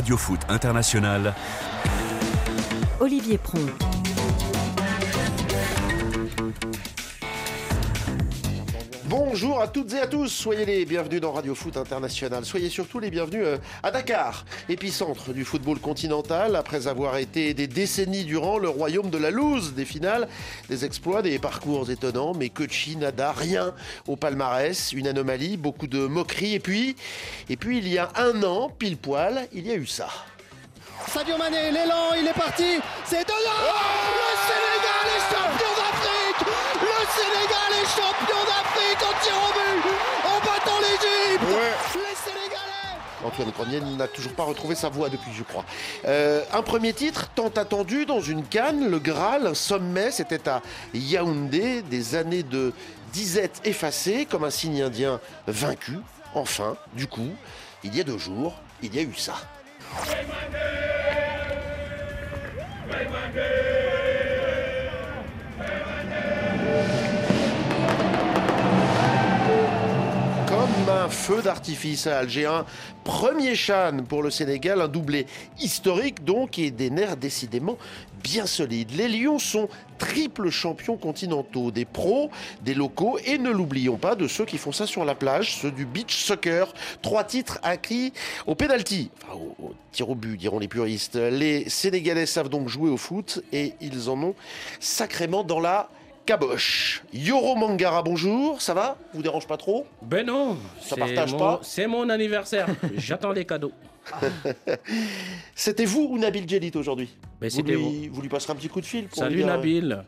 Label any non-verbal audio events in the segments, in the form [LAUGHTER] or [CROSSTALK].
Radio Foot International. Olivier Pron. Bonjour à toutes et à tous, soyez les bienvenus dans Radio Foot International. Soyez surtout les bienvenus euh, à Dakar, épicentre du football continental, après avoir été des décennies durant le royaume de la loose des finales, des exploits, des parcours étonnants, mais que nada, rien au palmarès, une anomalie, beaucoup de moqueries, et puis, et puis il y a un an, pile poil, il y a eu ça. Sadio Mané, l'élan, il est parti, c'est oh Antoine Grenier n'a toujours pas retrouvé sa voix depuis, je crois. Euh, un premier titre tant attendu dans une canne, le Graal, un sommet, c'était à Yaoundé, des années de disette effacées, comme un signe indien vaincu. Enfin, du coup, il y a deux jours, il y a eu ça. Un feu d'artifice un premier chan pour le Sénégal, un doublé historique donc et des nerfs décidément bien solides. Les Lions sont triple champions continentaux, des pros, des locaux et ne l'oublions pas de ceux qui font ça sur la plage, ceux du beach soccer. Trois titres acquis au penalty, enfin au tir au but diront les puristes. Les Sénégalais savent donc jouer au foot et ils en ont sacrément dans la caboche. Yoro Mangara, bonjour, ça va? Vous dérange pas trop? Ben non, Ça c'est partage mon- pas? C'est mon anniversaire. [LAUGHS] J'attends les cadeaux. [LAUGHS] C'était vous ou Nabil Djelit aujourd'hui? Ben, vous, lui, vous lui passerez un petit coup de fil pour lui Salut dire- Nabil.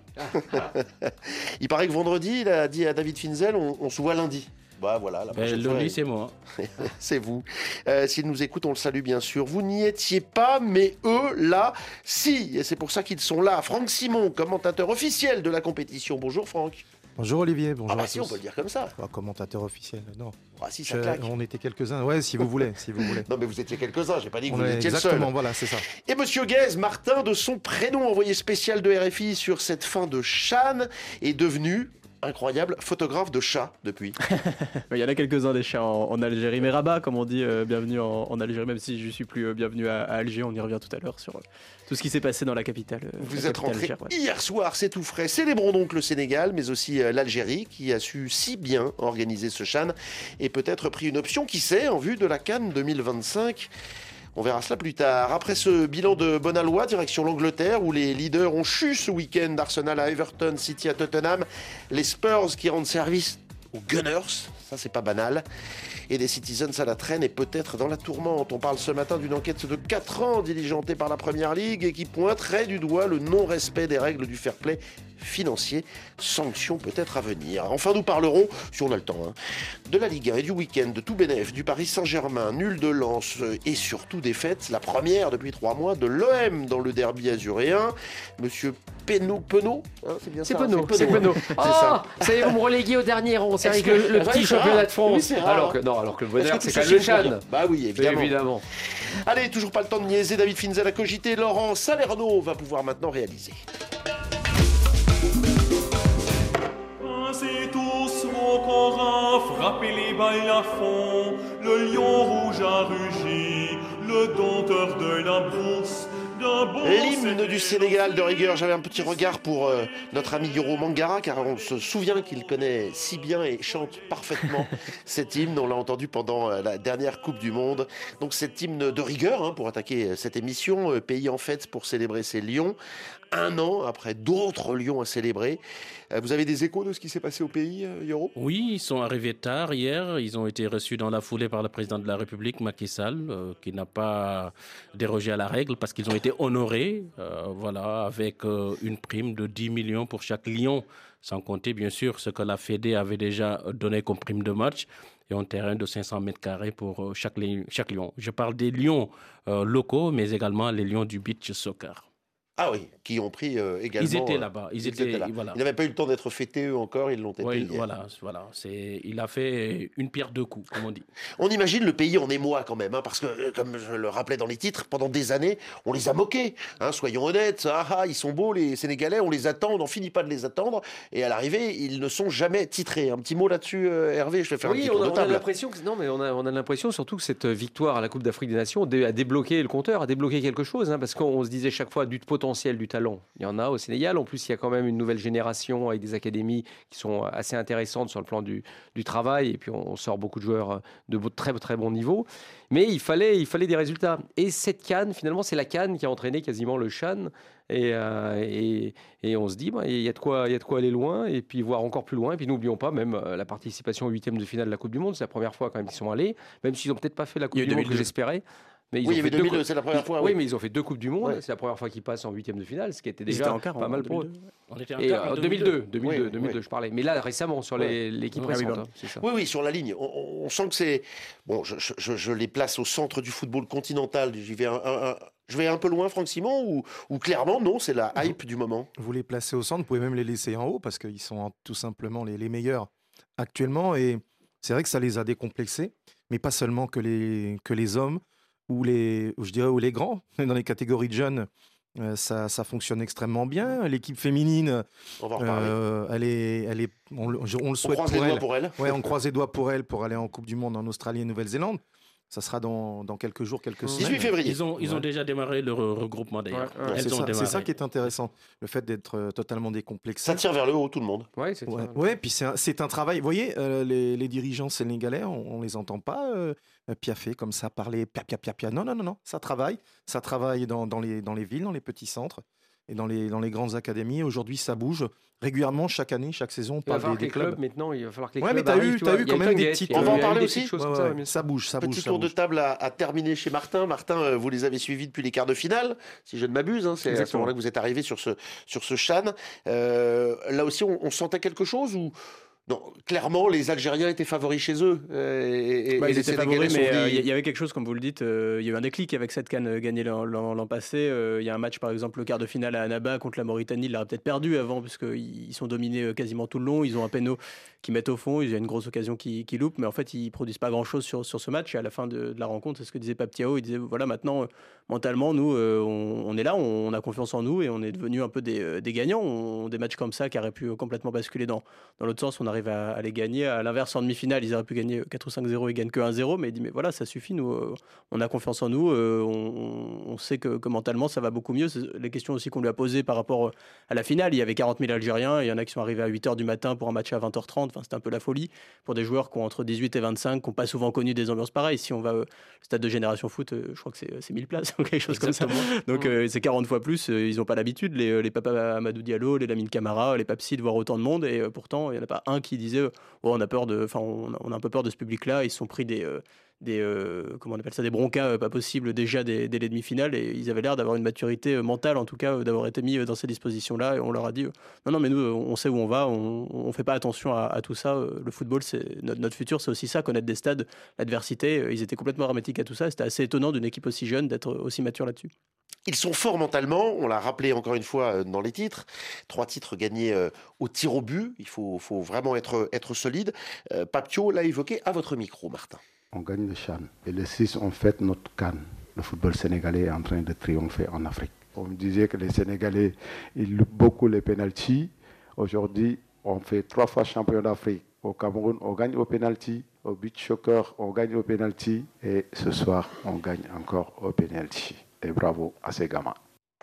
[LAUGHS] Il paraît que vendredi, il a dit à David Finzel, on, on se voit lundi. Bah voilà, la Ben, prochaine c'est moi. [LAUGHS] c'est vous. Euh, S'ils nous écoutent, on le salue bien sûr. Vous n'y étiez pas, mais eux, là, si. Et c'est pour ça qu'ils sont là. Franck Simon, commentateur officiel de la compétition. Bonjour Franck. Bonjour Olivier, bonjour ah bah à si, tous. on peut le dire comme ça. Ah, commentateur officiel, non. Ah si, ça Je- claque. on était quelques-uns, ouais, si vous voulez, si vous voulez. [LAUGHS] Non mais vous étiez quelques-uns, j'ai pas dit que On vous est étiez le exactement, seul. voilà, c'est ça. Et Monsieur Guez, Martin, de son prénom envoyé spécial de RFI sur cette fin de Chan, est devenu, incroyable, photographe de chats depuis. [LAUGHS] Il y en a quelques-uns des chats en, en Algérie, mais Rabat, comme on dit, euh, bienvenue en, en Algérie, même si je suis plus euh, bienvenu à, à Alger, on y revient tout à l'heure sur euh, tout ce qui s'est passé dans la capitale. euh, Vous la êtes capitale rentré ouais. hier soir, c'est tout frais. Célébrons donc le Sénégal, mais aussi l'Algérie, qui a su si bien organiser ce Chan et peut-être pris une option, qui sait, en vue de la Cannes 2025. On verra cela plus tard. Après ce bilan de Bonalois, direction l'Angleterre, où les leaders ont chu ce week-end d'Arsenal à Everton, City à Tottenham, les Spurs qui rendent service aux Gunners, ça c'est pas banal, et des Citizens à la traîne et peut-être dans la tourmente. On parle ce matin d'une enquête de 4 ans diligentée par la Première Ligue et qui pointerait du doigt le non-respect des règles du fair play financier, sanctions peut-être à venir. Enfin, nous parlerons, si on a le temps, hein, de la Ligue 1 et du week-end, de tout bénéf, du Paris Saint-Germain, nul de euh, et surtout fêtes, la première depuis trois mois de l'OM dans le derby azuréen. Monsieur Penaud, Penaud hein, c'est bien C'est ça Penaud, c'est Penaud. C'est Ah, ça. ça y est, vous me reléguez au dernier rang. C'est le, que- le Ouais, petit championnat de France. Oui, rare. alors que non, alors que le bonheur, c'est tout quand même le Chan. Bah oui, évidemment. Évidemment. Allez, toujours pas le temps de niaiser. David Finzel a cogité. Laurent Salerno va pouvoir maintenant réaliser. Pincez tous vos corins, frappez les balles à fond. Le lion rouge a rugi, le dompteur de la brousse. L'hymne du Sénégal de rigueur. J'avais un petit regard pour euh, notre ami Yoro Mangara, car on se souvient qu'il connaît si bien et chante parfaitement [LAUGHS] cet hymne. On l'a entendu pendant euh, la dernière Coupe du Monde. Donc cet hymne de rigueur hein, pour attaquer euh, cette émission. euh, pays en fête pour célébrer ses lions. Un an après d'autres lions à célébrer. Euh, vous avez des échos de ce qui s'est passé au pays, euh, Yoro? Oui, ils sont arrivés tard hier. Ils ont été reçus dans la foulée par le président de la République, Macky Sall, euh, qui n'a pas dérogé à la règle parce qu'ils ont été honorés, voilà, avec une prime de 10 millions pour chaque lion, sans compter bien sûr ce que la Fédé avait déjà donné comme prime de match et un terrain de 500 mètres carrés pour chaque, chaque lion. Je parle des lions locaux, mais également les lions du beach soccer. Ah oui, qui ont pris euh, également. Ils étaient euh, là-bas. Ils, étaient, là. voilà. Ils n'avaient pas eu le temps d'être fêtés eux encore, ils l'ont été Oui, hier. voilà, voilà. C'est, il a fait une pierre deux coups, comme on dit. On imagine le pays en émoi quand même, hein, parce que, euh, comme je le rappelais dans les titres, pendant des années, on les a moqués. hein, soyons honnêtes, ah, ah, ils sont beaux les Sénégalais, on les attend, on n'en finit pas de les attendre. Et à l'arrivée, ils ne sont jamais titrés. Un petit mot là-dessus, euh, Hervé, je vais faire un petit on tour a, de on a l'impression que non, mais on a, on a l'impression surtout que cette victoire à la Coupe d'Afrique des Nations a débloqué le compteur, a débloqué quelque chose, hein, parce qu'on se disait chaque fois du potentiel, du talent. Il y en a au Sénégal. En plus, il y a quand même une nouvelle génération avec des académies qui sont assez intéressantes sur le plan du, du travail, et puis on, sort beaucoup de joueurs de beau- très très bon niveau. Mais il fallait, il fallait des résultats. Et cette canne, finalement, c'est la canne qui a entraîné quasiment le Chan. Et, euh, et, et on se dit, bah, il y, a de quoi- il y a de quoi aller loin, et puis voir encore plus loin. Et puis n'oublions pas même euh, la participation au huitième de finale de la Coupe du Monde. C'est la première fois quand même qu'ils sont allés, même s'ils n'ont peut-être pas fait la Coupe du Monde que 2002. j'espérais. Mais ils Oui, ont il y avait fait deux 2002, coupes- c'est la première ils- fois. Oui, oui. mais ils ont fait deux Coupes du Monde. Ouais. C'est la première fois qu'ils passent en huitième de finale, ce qui était déjà en quart, pas en mal pour eux. 2002. On était en Et quart en euh, 2002, 2002, Oui, 2002, oui. je parlais. Mais là, récemment, sur l'équipe oui, récente, hein, ça. Oui, oui, sur la ligne. On, on sent que c'est. Bon, je, je- je- je les place au centre du football continental. J'y vais un, un- un- je vais un peu loin, Franck Simon, ou, ou clairement, non, c'est la hype du moment? Vous les placez au centre, vous pouvez même les laisser en haut parce qu'ils sont tout simplement les, les meilleurs actuellement. Et c'est vrai que ça les a décomplexés, mais pas seulement que les, que les hommes ou les, ou je dirais, les grands. [LAUGHS] Dans les catégories de jeunes, euh, ça, ça fonctionne extrêmement bien. L'équipe féminine, On va euh, elle est, elle est, on, le- on le on souhaite croise pour les doigts elle. pour elle. Ouais, on croise les doigts pour elle pour aller en Coupe du Monde en Australie et Nouvelle-Zélande. Ça sera dans, dans quelques jours, quelques 18 semaines. février. Ils ont, ils ont déjà démarré le re- regroupement d'ailleurs. Ouais, ouais. C'est ça, c'est démarré. ça qui est intéressant, le fait d'être euh, totalement décomplexé. Ça tire vers le haut, tout le monde. Ouais, c'est Ouais, ça. ouais, puis c'est un, c'est un travail. Vous voyez, euh, les, les dirigeants sénégalais, on, on les entend pas euh, piaffer comme ça, parler pia pia pia pia. Non, non, non, non. Ça travaille. Ça travaille dans, dans les, dans les villes, dans les petits centres et dans les, dans les grandes académies. Aujourd'hui, ça bouge régulièrement, chaque année, chaque saison. On Il va parle falloir des, que des les clubs. clubs, maintenant, il va falloir que les Ouais, mais clubs t'as eu- tu t'as eu Il y a quand même des petites- On va en eu parler aussi. Ouais, ça, bouge, ça bouge. Petit tour de table à, à terminer chez Martin. Martin, euh, vous les avez suivis depuis les quarts de finale, si je ne m'abuse. hein, c'est à ce moment-là que vous êtes arrivé sur ce, sur ce Chan. Euh, là aussi, on, on sentait quelque chose ou non Clairement, les Algériens étaient favoris chez eux. euh, et, et- Bah, et ils étaient favoris, mais euh, il y, y avait quelque chose, comme vous le dites, euh, il y a eu un déclic avec cette canne gagnée l'an- passé. Il y a un match, par exemple, le quart de finale à Annaba contre la Mauritanie, il l'aurait peut-être perdu avant, parce qu'ils sont dominés quasiment tout le long. Ils ont un péno qui mettent au fond, il y a une grosse occasion qui, qui loupe, mais en fait, ils produisent pas grand-chose sur, sur ce match. Et à la fin de, de la rencontre, c'est ce que disait Paptiao, il disait, voilà, maintenant, mentalement, nous, on, on est là, on, on a confiance en nous, et on est devenus un peu des, des gagnants. On- des matchs comme ça qui auraient pu complètement basculer dans, dans l'autre sens, on arrive à, à les gagner. À l'inverse, en demi-finale, ils auraient pu gagner 4 ou 5-0, ils gagnent que 1-0, mais il dit, mais voilà, ça suffit, nous, euh, on a confiance en nous, euh, on, on sait que, que mentalement, ça va beaucoup mieux. C'est Les questions aussi qu'on lui a posées par rapport à la finale, il y avait 40 000 Algériens, il y en a qui sont arrivés à 8h du matin pour un match à 20h30, enfin, c'était un peu la folie pour des joueurs qui ont entre 18 et 25, qui n'ont pas souvent connu des ambiances pareilles. Si on va au stade de Génération Foot, euh, je crois que c'est c'est 1000 places [LAUGHS] ou quelque chose comme ça. Donc euh, c'est 40 fois plus, euh, ils n'ont pas l'habitude, les, les papas Amadou Diallo, les Lamine Camara, les Papsi, de voir autant de monde, et euh, pourtant, il n'y en a pas un qui disait, euh, on a peur de, enfin, on, a- on a un peu peur de ce public-là, ils se sont pris des... des euh, comment on appelle ça des broncas euh, pas possibles déjà dès, les demi-finales. Et ils avaient l'air d'avoir une maturité euh, mentale en tout cas euh, d'avoir été mis dans ces dispositions là et on leur a dit non non mais nous on sait où on va. On, on fait pas attention à, tout ça le football c'est notre, notre futur c'est aussi ça connaître des stades l'adversité. Ils étaient complètement hermétiques à tout ça. C'était assez étonnant d'une équipe aussi jeune d'être aussi mature là-dessus. Ils sont forts mentalement, on l'a rappelé encore une fois dans les titres. Trois titres gagnés au tir au but, il faut, faut vraiment être, être solide. Papio l'a évoqué à votre micro, Martin. On gagne le Chan. Et les six, on fête notre canne. Le football sénégalais est en train de triompher en Afrique. On me disait que les Sénégalais, ils loupent beaucoup les pénalties. Aujourd'hui, on fait trois fois champion d'Afrique. Au Cameroun, on gagne au pénalty. Au beach soccer, on gagne au pénalty. Et ce soir, on gagne encore au pénalty. Et bravo à ces gamins.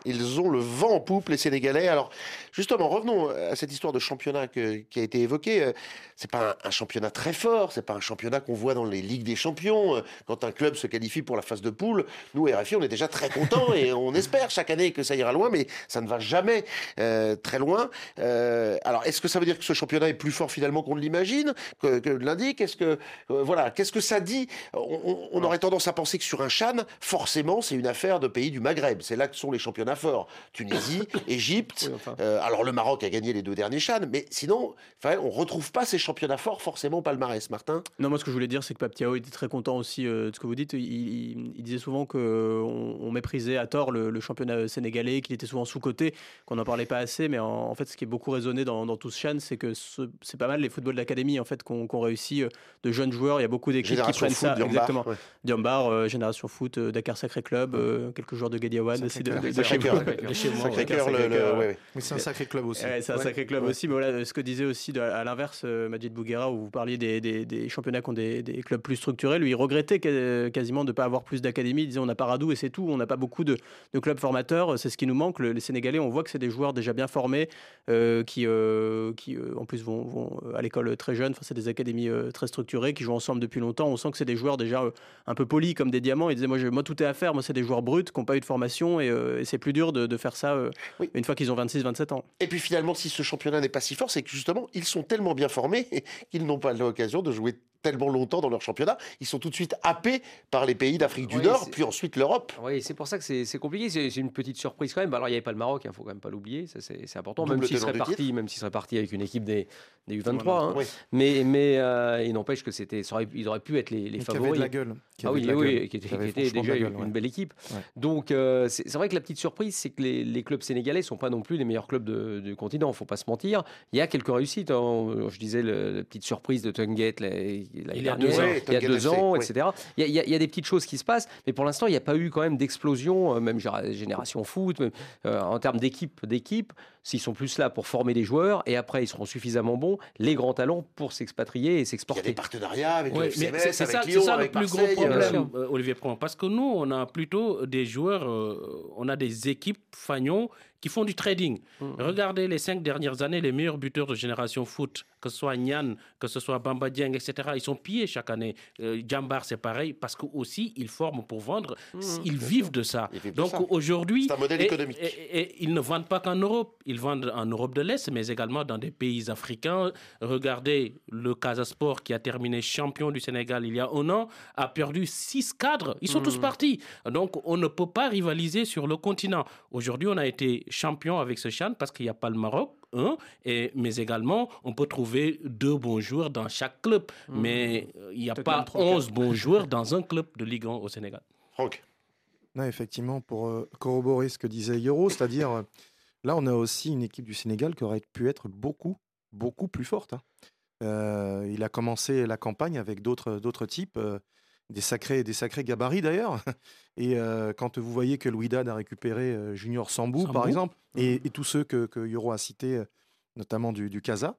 Ils ont le vent en poupe, les Sénégalais. Alors, justement, revenons à cette histoire de championnat que- qui a été évoquée. Euh, C'est pas un, un championnat très fort, c'est pas un championnat qu'on voit dans les ligues des champions. Euh, Quand un club se qualifie pour la phase de poule, nous, RFI, on est déjà très contents et on espère chaque année que ça ira loin, mais ça ne va jamais euh, très loin. Euh, alors, est-ce que ça veut dire que ce championnat est plus fort finalement qu'on ne l'imagine, que, que l'indique? Est-ce que euh, voilà, qu'est-ce que ça dit? On, on- on aurait tendance à penser que sur un Chan, forcément, c'est une affaire de pays du Maghreb. C'est là que sont les championnats forts. Tunisie, [LAUGHS] Égypte. euh, alors le Maroc a gagné les deux derniers Chan, mais sinon, enfin, on retrouve pas ces championnats forts forcément au palmarès, Martin. Non, moi ce que je voulais dire, c'est que Paptiao était très content aussi euh, de ce que vous dites. Il, il- il disait souvent qu'on on méprisait à tort le, le championnat sénégalais, qu'il était souvent sous-coté, qu'on n'en parlait pas assez. Mais en, en fait, ce qui est beaucoup résonné dans, dans tout ce Chan, c'est que ce- c'est pas mal les footballs d'académie en fait qu'on qu'on réussit euh, de jeunes joueurs. Il y a beaucoup d'équipes qui prennent ça. Foot, Diambar, exactement. ouais. Diambar, euh, Génération Foot, euh, Dakar Sacré Club, euh, quelques joueurs de Gadiawan aussi. De, de- de chez Sacré-Cœur. Sacré-Cœur, le- c'est un sacré club aussi. Ouais, c'est un Ouais. sacré club Ouais. aussi. Mais voilà, ce que disait aussi de- à l'inverse euh, Majid Bouguera, où vous parliez des, des- des championnats qui ont des, des clubs plus structurés, lui il regrettait que- quasiment de ne pas avoir plus d'académies. Il disait on n'a pas Radou et c'est tout, on n'a pas beaucoup de, de clubs formateurs, c'est ce qui nous manque. Le- les Sénégalais, on voit que c'est des joueurs déjà bien formés, euh, qui, euh, qui euh, en plus vont, vont à l'école très jeunes. Enfin, c'est des académies euh, très structurées qui jouent ensemble depuis longtemps. On sent que c'est des joueurs déjà euh, un peu polis comme des diamants. Il disait moi, je- moi tout est à faire. Moi, c'est des joueurs bruts qui n'ont pas eu de formation et, euh, et c'est plus dur de, de faire ça euh, une fois qu'ils ont 26-27 ans. Et puis finalement, si ce championnat n'est pas si fort, c'est que justement, ils sont tellement bien formés [LAUGHS] qu'ils n'ont pas l'occasion de jouer tellement longtemps dans leur championnat. Ils sont tout de suite happés par les pays d'Afrique du Oui, Nord, puis ensuite l'Europe. Oui, c'est pour ça que c'est compliqué. C'est une petite surprise quand même. Alors, il n'y avait pas le Maroc, il ne faut quand même pas l'oublier. Ça, C'est important. Double même s'il tenant serait, du parti, titre. même s'il serait parti avec une équipe des, des U23. hein. Oui. Mais, mais euh, il n'empêche que c'était, ils auraient pu être les, les Mais qui avait favoris. de la gueule, qui Ah oui, de la oui, gueule, qui était, qui était déjà la gueule, une, ouais. belle équipe. Ouais. Donc, euh, c'est vrai que la petite surprise, c'est que les, les clubs sénégalais ne sont pas non plus les meilleurs clubs de- du continent. Il ne faut pas se mentir. Il y a quelques réussites. hein. Je disais le- la petite surprise de Tunget la- l'année Il y a dernière, deux ans. Oui, il y a Tunget deux FC, ans, oui. etc. Il y, a, il y a- il y a des petites choses qui se passent, mais pour l'instant, il n'y a pas eu quand même d'explosion, euh, même génération foot, même, euh, en termes d'équipe, d'équipe. S'ils sont plus là pour former des joueurs, et après ils seront suffisamment bons, les grands talents pour s'expatrier et Il y a des s'exporter. partenariats avec Oui, le FCMS, c'est c'est avec ça, c'est Lyon, ça le avec plus Marseille. gros euh, problème, euh, Olivier Pron, parce que nous, on a plutôt des joueurs, euh, on a des équipes fagnons qui font du trading. Regardez les cinq dernières années, les meilleurs buteurs de génération foot, que ce soit Nian, que ce soit Bamba Dieng, etc., ils sont pillés chaque année. Euh, Djambar, c'est pareil, parce que aussi ils forment pour vendre, ils vivent de ça. Vivent Donc aujourd'hui, C'est un modèle et- économique. et- ils ne vendent pas qu'en Europe, ils vendent en Europe de l'Est, mais également dans des pays africains. Regardez le Casasport qui a terminé champion du Sénégal il y a un an, a perdu six cadres. Ils sont tous partis. Donc on ne peut pas rivaliser sur le continent. Aujourd'hui, on a été champion avec ce Chan parce qu'il n'y a pas le Maroc. Un, et, mais également, on peut trouver deux bons joueurs dans chaque club. Mais euh, il n'y a Peut-être pas même trois ou 11 bons joueurs dans un club de Ligue 1 au Sénégal. Franck. Non, effectivement, pour euh, corroborer ce que disait Yoro, c'est-à-dire, euh, là, on a aussi une équipe du Sénégal qui aurait pu être beaucoup, beaucoup plus forte. hein. Euh, il a commencé la campagne avec d'autres d'autres types, euh, des, sacrés, des sacrés gabarits d'ailleurs. [LAUGHS] Et euh, quand vous voyez que Louis Dad a récupéré euh, Junior Sambou, par exemple, et, et tous ceux que, que Yoro a cités, euh, notamment du, du Casa,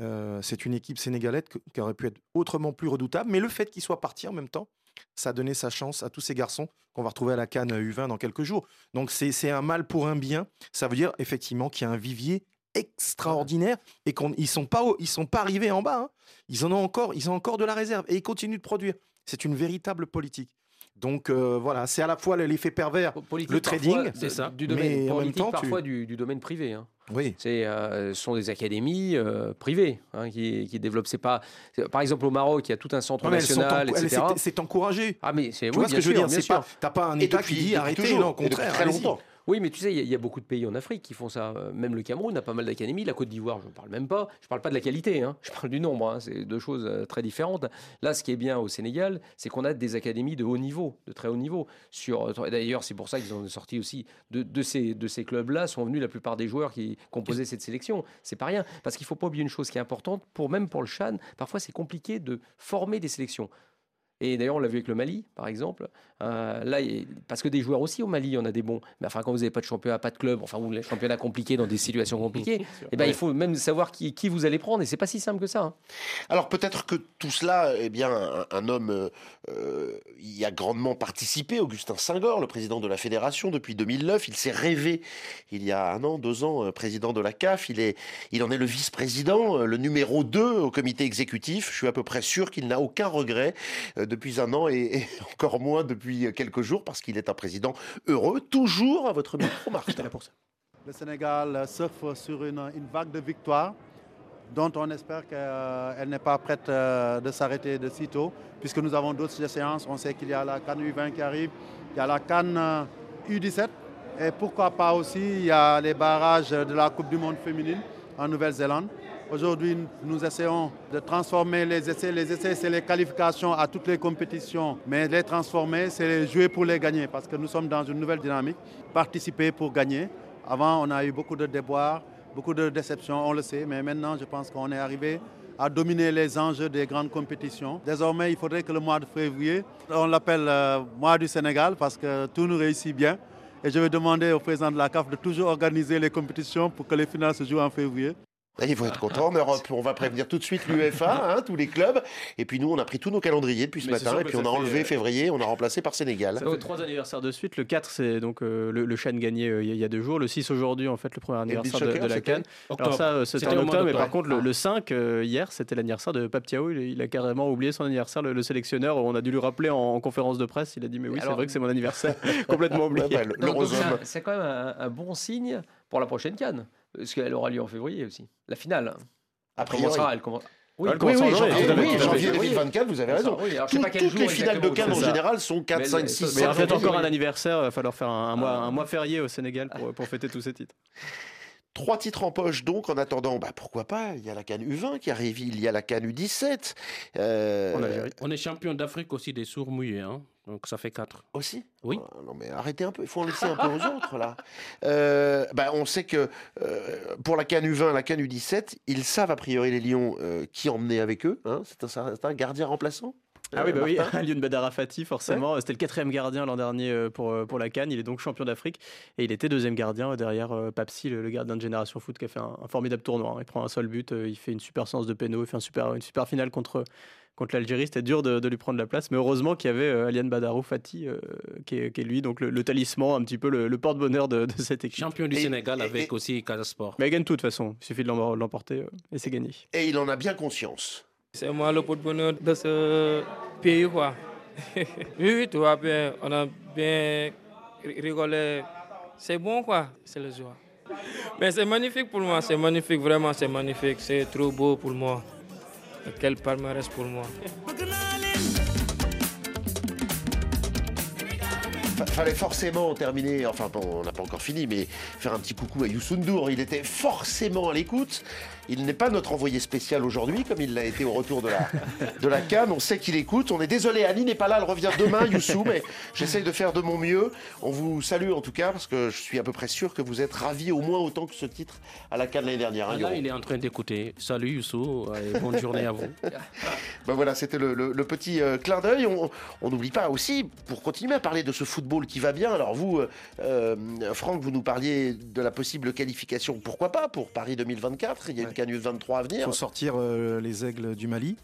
euh, c'est une équipe sénégalaise qui aurait pu être autrement plus redoutable. Mais le fait qu'il soit parti en même temps, ça a donné sa chance à tous ces garçons qu'on va retrouver à la Cannes U20 dans quelques jours. Donc c'est un mal pour un bien. Ça veut dire effectivement qu'il y a un vivier extraordinaire et qu'ils ne sont, pas ils sont pas arrivés en bas. hein. Ils en ont encore, ils ont encore de la réserve et ils continuent de produire. C'est une véritable politique. Donc euh, voilà, c'est à la fois l'effet pervers, Politique le trading, c'est ça. Du domaine, mais en même politique temps, tu- parfois du, du domaine privé. hein. Oui. C'est, euh, ce sont des académies euh, privées hein, qui, qui développent. C'est pas, par exemple, au Maroc, il y a tout un centre Non, national, etc. c'est- C'est encouragé. Ah, mais c'est Tu oui, vois ce que je veux dire C'est pas, t'as pas un État depuis- qui dit arrêtez, non, au contraire. très longtemps. Oui, mais tu sais, il y, a- beaucoup de pays en Afrique qui font ça. Euh, Même le Cameroun a pas mal d'académies. La Côte d'Ivoire, je ne parle même pas. Je ne parle pas de la qualité, hein. je parle du nombre. hein. C'est deux choses euh, très différentes. Là, ce qui est bien au Sénégal, c'est qu'on a des académies de haut niveau, de très haut niveau. Sur, euh, D'ailleurs, c'est pour ça qu'ils ont sorti aussi de, de ces, de ces clubs-là sont venus la plupart des joueurs qui composaient cette sélection. C'est pas rien. Parce qu'il ne faut pas oublier une chose qui est importante, pour, même pour le Chan, parfois c'est compliqué de former des sélections. Et d'ailleurs, on l'a vu avec le Mali, par exemple. Euh, là, parce que des joueurs aussi au Mali, en a des bons. Mais enfin, quand vous n'avez pas de championnat, pas de club, enfin, ou les championnats compliqués dans des situations compliquées, [LAUGHS] eh ben, il faut même savoir qui, qui vous allez prendre. Et c'est pas si simple que ça. hein. Alors peut-être que tout cela, eh bien, un, un homme euh, euh, y a grandement participé, Augustin Senghor, le président de la fédération depuis 2009. Il s'est rêvé il y a un an, deux ans, président de la CAF. Il, est, il en est le vice-président, le numéro 2 au comité exécutif. Je suis à peu près sûr qu'il n'a aucun regret euh, depuis un an et, et [LAUGHS] encore moins depuis quelques jours parce qu'il est un président heureux, toujours à votre micro, Martin. Le Sénégal euh, surfe sur une, une vague de victoires dont on espère qu'elle n'est pas prête euh, de s'arrêter de sitôt, puisque nous avons d'autres échéances. On sait qu'il y a la Cannes U20 qui arrive, il y a la Cannes euh, U17 Et pourquoi pas aussi, il y a les barrages de la Coupe du Monde féminine en Nouvelle-Zélande. Aujourd'hui, nous essayons de transformer les essais. Les essais, c'est les qualifications à toutes les compétitions, mais les transformer, c'est jouer pour les gagner, parce que nous sommes dans une nouvelle dynamique, participer pour gagner. Avant, on a eu beaucoup de déboires, beaucoup de déceptions, on le sait, mais maintenant, je pense qu'on est arrivé à dominer les enjeux des grandes compétitions. Désormais, il faudrait que le mois de février, on l'appelle euh, mois du Sénégal, parce que tout nous réussit bien. Et je vais demander au président de la CAF de toujours organiser les compétitions pour que les finales se jouent en février. Il faut être content en Europe. On va prévenir tout de suite l'UEFA, [LAUGHS] hein, tous les clubs. Et puis nous, on a pris tous nos calendriers depuis ce Mais matin. sûr Et puis on a enlevé euh, février, on a remplacé par Sénégal. Ça fait trois anniversaires de suite. Le 4, c'est donc euh, le, le Chan gagné euh, il y a- il y a deux jours. Le 6 aujourd'hui, en fait, le premier anniversaire de, la Cannes. Alors ça, euh, c'était en octobre. Mais par contre, le, le 5, euh, hier, c'était l'anniversaire de Pape Thiaw. Il, il a carrément oublié son anniversaire, le, le sélectionneur. On a dû lui rappeler en, en conférence de presse. Il a dit, mais oui, c'est vrai que c'est mon anniversaire. [LAUGHS] Complètement oublié. C'est quand même un, un bon signe pour la prochaine Cannes, parce qu'elle aura lieu en février aussi. La finale. A Elle priori. commencera, elle commence. Oui, oui, oui, janvier, oui, janvier février. 2024, vous avez raison. Alors, Tout- toutes jour les finales de Cannes en général sont 4, Mais 5, le- 6, Mais 7 il reste encore un anniversaire. Il va falloir faire un, un mois, un mois férié au Sénégal pour, pour fêter tous ces titres. Trois titres en poche donc en attendant, bah, pourquoi pas, il y a la Cannes U20 qui arrive, il y a la Cannes U17. euh, On est champion d'Afrique aussi des sourds mouillés, hein. Donc ça fait 4. Aussi Oui. Oh, non mais arrêtez un peu, il faut en laisser un peu aux autres là. Euh, bah, on sait que euh, pour la Cannes U20, la Cannes U17, ils savent a priori les Lions euh, qui emmener avec eux. hein. c'est un, gardien remplaçant Ah oui, euh, bah oui, [LAUGHS] Lyon Badarafati, forcément. C'était le quatrième gardien l'an dernier pour, pour la Cannes. Il est donc champion d'Afrique. Et il était deuxième gardien derrière Papsi, le, le gardien de Génération Foot, qui a fait un, un formidable tournoi. hein. Il prend un seul but, il fait une super séance de pénaux, il fait un super, une super finale contre, contre l'Algérie. C'était dur de, de lui prendre la place. Mais heureusement qu'il y avait euh, Aliane Badarou Fati, euh, qui, est, qui est lui, donc le, le talisman, un petit peu le, le porte-bonheur de, de cette équipe. Champion du Sénégal avec aussi Casa Sport. Mais il gagne tout de toute façon. Il suffit de l'em- l'emporter euh, et c'est gagné. Et il en a bien conscience. C'est moi le porte-bonheur de ce pays, quoi. [LAUGHS] oui, oui, tout va bien. On a bien ri- rigolé. C'est bon, quoi. C'est le joie. Mais c'est magnifique pour moi. C'est magnifique, vraiment, c'est magnifique. C'est trop beau pour moi. Quel palmarès pour moi. [LAUGHS] fallait forcément terminer, enfin bon, on n'a pas encore fini, mais faire un petit coucou à Youssou N'Dour. Il était forcément à l'écoute. Il n'est pas notre envoyé spécial aujourd'hui, comme il l'a été au retour de la, [LAUGHS] de la Cannes. On sait qu'il écoute. On est désolé, Annie n'est pas là, elle revient demain, [LAUGHS] Youssou, mais j'essaye de faire de mon mieux. On vous salue en tout cas, parce que je suis à peu près sûr que vous êtes ravis au moins autant que ce titre à la Cannes l'année dernière. hein, Ah, là, il est en train d'écouter. Salut Youssou et bonne journée à vous. [LAUGHS] Ben voilà, c'était le, le- le petit euh, clin d'œil. On n'oublie pas aussi, pour continuer à parler de ce football qui va bien, alors vous, euh, euh, Franck, vous nous parliez de la possible qualification, pourquoi pas, pour Paris 2024. Il y a une Canus 23 à Il venir. faut sortir euh, les aigles du Mali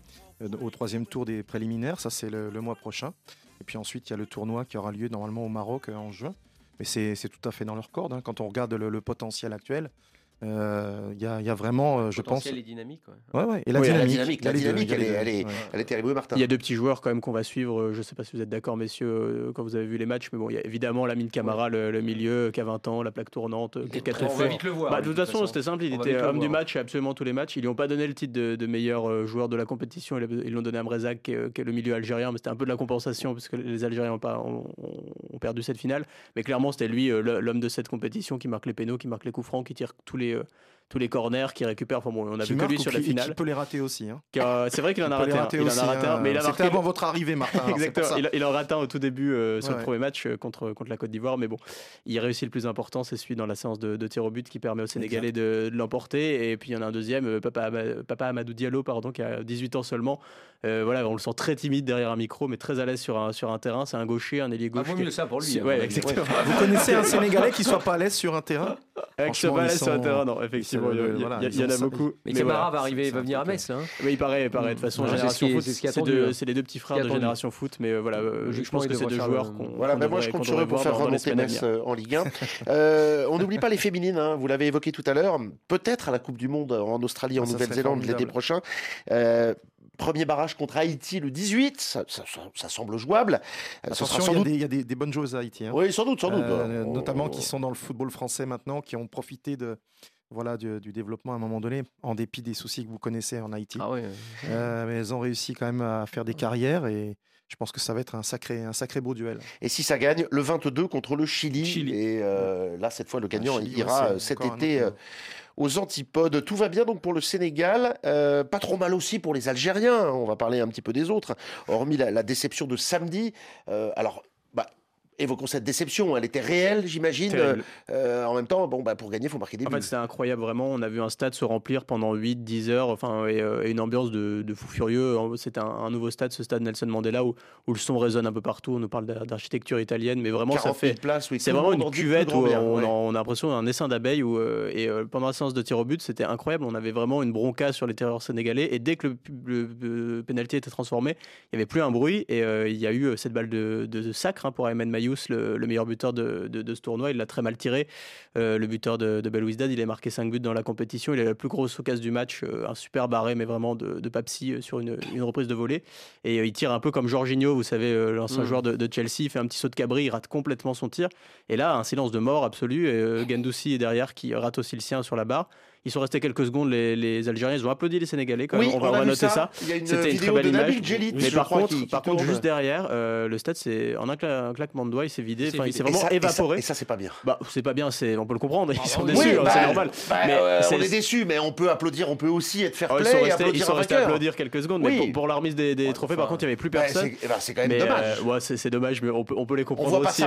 euh, au troisième tour des préliminaires, ça c'est le, le mois prochain. Et puis ensuite, il y a le tournoi qui aura lieu normalement au Maroc en juin. Mais c'est c'est tout à fait dans leur corde. hein. Quand on regarde le, le potentiel actuel, euh, il y, a, il y a vraiment, euh, je pense. Dynamique. ouais. Ouais, ouais. Et la Oui, la dynamique. la il y a les deux, dynamique, elle est, elle est- Ouais. elle est terrible, Oui, Martin. Il y a deux petits joueurs quand même qu'on va suivre. euh, Je ne sais pas si vous êtes d'accord, messieurs, euh, quand vous avez vu les matchs, mais bon, il y a évidemment Lamine Camara, le, le milieu, qui a 20 ans, la plaque tournante, euh, qui est On va vite le voir. Bah, de toute façon, c'était simple. Il était homme du match à absolument tous les matchs. Ils lui ont pas donné le titre de, de meilleur euh, joueur de la compétition. Ils l'ont- donné à Mrezak, qui est, qui est le milieu algérien, mais c'était un peu de la compensation parce que les Algériens ont, pas, ont, ont perdu cette finale. Mais clairement, c'était lui, euh, l'homme de cette compétition, qui marque les pénaux, qui marque les coups francs, qui tire tous les, euh, tous les corners, qui récupère. Enfin bon, on a Qui vu que lui sur la qui- finale. Qui peut les rater aussi. hein. Qui a- C'est vrai qu'il en Il a raté un. rater Il en aussi, a raté un, hein. mais il a C'était marqué avant votre arrivée, Martin. alors c'est Exactement. pour ça. Il, il en rate un au tout début euh, sur Ouais, le ouais. premier match euh, contre, contre la Côte d'Ivoire. Mais bon, il réussit le plus important, c'est celui dans la séance de, de tir au but qui permet aux Sénégalais de, de l'emporter. Et puis il y en a un deuxième, euh, Papa, Papa Amadou Diallo, pardon, qui a 18 ans seulement. Euh, voilà, on le sent très timide derrière un micro, mais très à l'aise sur un, sur un terrain. C'est un gaucher, un ailier Ah, gauche. vaut qui- mieux ça pour lui. Hein, ouais, à exactement. Vous connaissez un [LAUGHS] Sénégalais qui soit pas à l'aise sur un terrain? Avec ce Franchement, balai ils sur un terrain, non, effectivement, ils il y, voilà, en a beaucoup. Mais Mais Camara voilà. va arriver, va venir à Metz hein. Oui, il paraît, il paraît. De toute façon, Génération Foot, c'est hein. c'est les deux petits frères de. Génération Foot. Mais euh, voilà, euh, je pense que c'est deux joueurs qu'on. Voilà, ben moi je compte sur eux pour faire remonter Metz euh, en Ligue 1. Euh, on n'oublie pas les féminines, hein, vous l'avez évoqué tout à l'heure, peut-être à la Coupe du Monde en Australie, en Nouvelle-Zélande l'été prochain. Euh, Premier barrage contre Haïti le 18, ça, ça- ça- semble jouable. Euh, Attention, sans il y a doute- des- il y, a des- des bonnes joueuses à Haïti. hein. Oui, sans doute, sans doute. Euh, On- notamment qui sont dans le football français maintenant, qui ont profité de, voilà, du, du développement à un moment donné, en dépit des soucis que vous connaissez en Haïti. Ah ouais. Euh, mais elles ont réussi quand même à faire des carrières et je pense que ça va être un sacré, un sacré beau duel. Et si ça gagne, le 22 contre le Chili. Et euh, là, cette fois, le gagnant Chili, ira cet été euh, aux antipodes. Tout va bien donc pour le Sénégal. Euh, pas trop mal aussi pour les Algériens. On va parler un petit peu des autres. Hormis la, la déception de samedi. Euh, alors, évoquons cette déception. Elle était réelle, j'imagine. Terrible. Euh, en même temps, bon, bah, pour gagner, il faut marquer des En buts. fait, c'était incroyable, vraiment. On a vu un stade se remplir pendant 8-10 heures, enfin, et, euh, et une ambiance de, de fou furieux. C'était un, un nouveau stade, ce stade Nelson Mandela, où, où le son résonne un peu partout. On nous parle d'ar- d'architecture italienne, mais vraiment, ça 40 000 fait. oui, c'est vraiment une en cuvette où bien, on, ouais. a, on a l'impression d'un essaim d'abeilles. où, euh, Et euh, pendant la séance de tir au but, c'était incroyable. On avait vraiment une bronca sur les terreurs sénégalais. Et dès que le, le, le pénalty était transformé, il n'y avait plus un bruit. Et euh, il y a eu euh, cette balle de, de- de sacre hein, pour Ayman Le, le meilleur buteur de, de- de ce tournoi. Il l'a très mal tiré. Euh, le buteur de, de Belouizdad, il a marqué 5 buts dans la compétition. Il a la plus grosse occasion du match, euh, un super barré, mais vraiment de, de Papsi euh, sur une, une reprise de volée. Et il tire un peu comme Jorginho, vous savez, l'ancien Mm. joueur de, Chelsea. Il fait un petit saut de cabri, il rate complètement son tir. Et là, un silence de mort absolu. Et Gendouzi est derrière qui rate aussi le sien sur la barre. Ils sont restés quelques secondes, les, les Algériens. Ils ont applaudi les Sénégalais quand Oui, même. On va, on a on va vu noter ça. ça. Il y a une C'était une très belle de image. Mais par contre, qui- qui par contre tourne. juste derrière, euh, le stade, c'est en un, cla- un claquement de doigts, il s'est vidé. Enfin, il s'est vraiment ça- et ça- évaporé. et ça, c'est pas bien. Bah, c'est pas bien, on peut le comprendre. Ils sont Oui, déçus, hein, bah, c'est normal. bah, Mais euh, on est déçus, mais on peut applaudir, on peut aussi être fair Oh, play ils sont restés, ils applaudir sont un restés applaudir quelques secondes, mais pour, pour la remise des, des trophées, par contre, il n'y avait plus bah, personne. c'est- ben, c'est quand même dommage. euh, ouais, c'est, c'est dommage, mais on peut, on peut les comprendre aussi.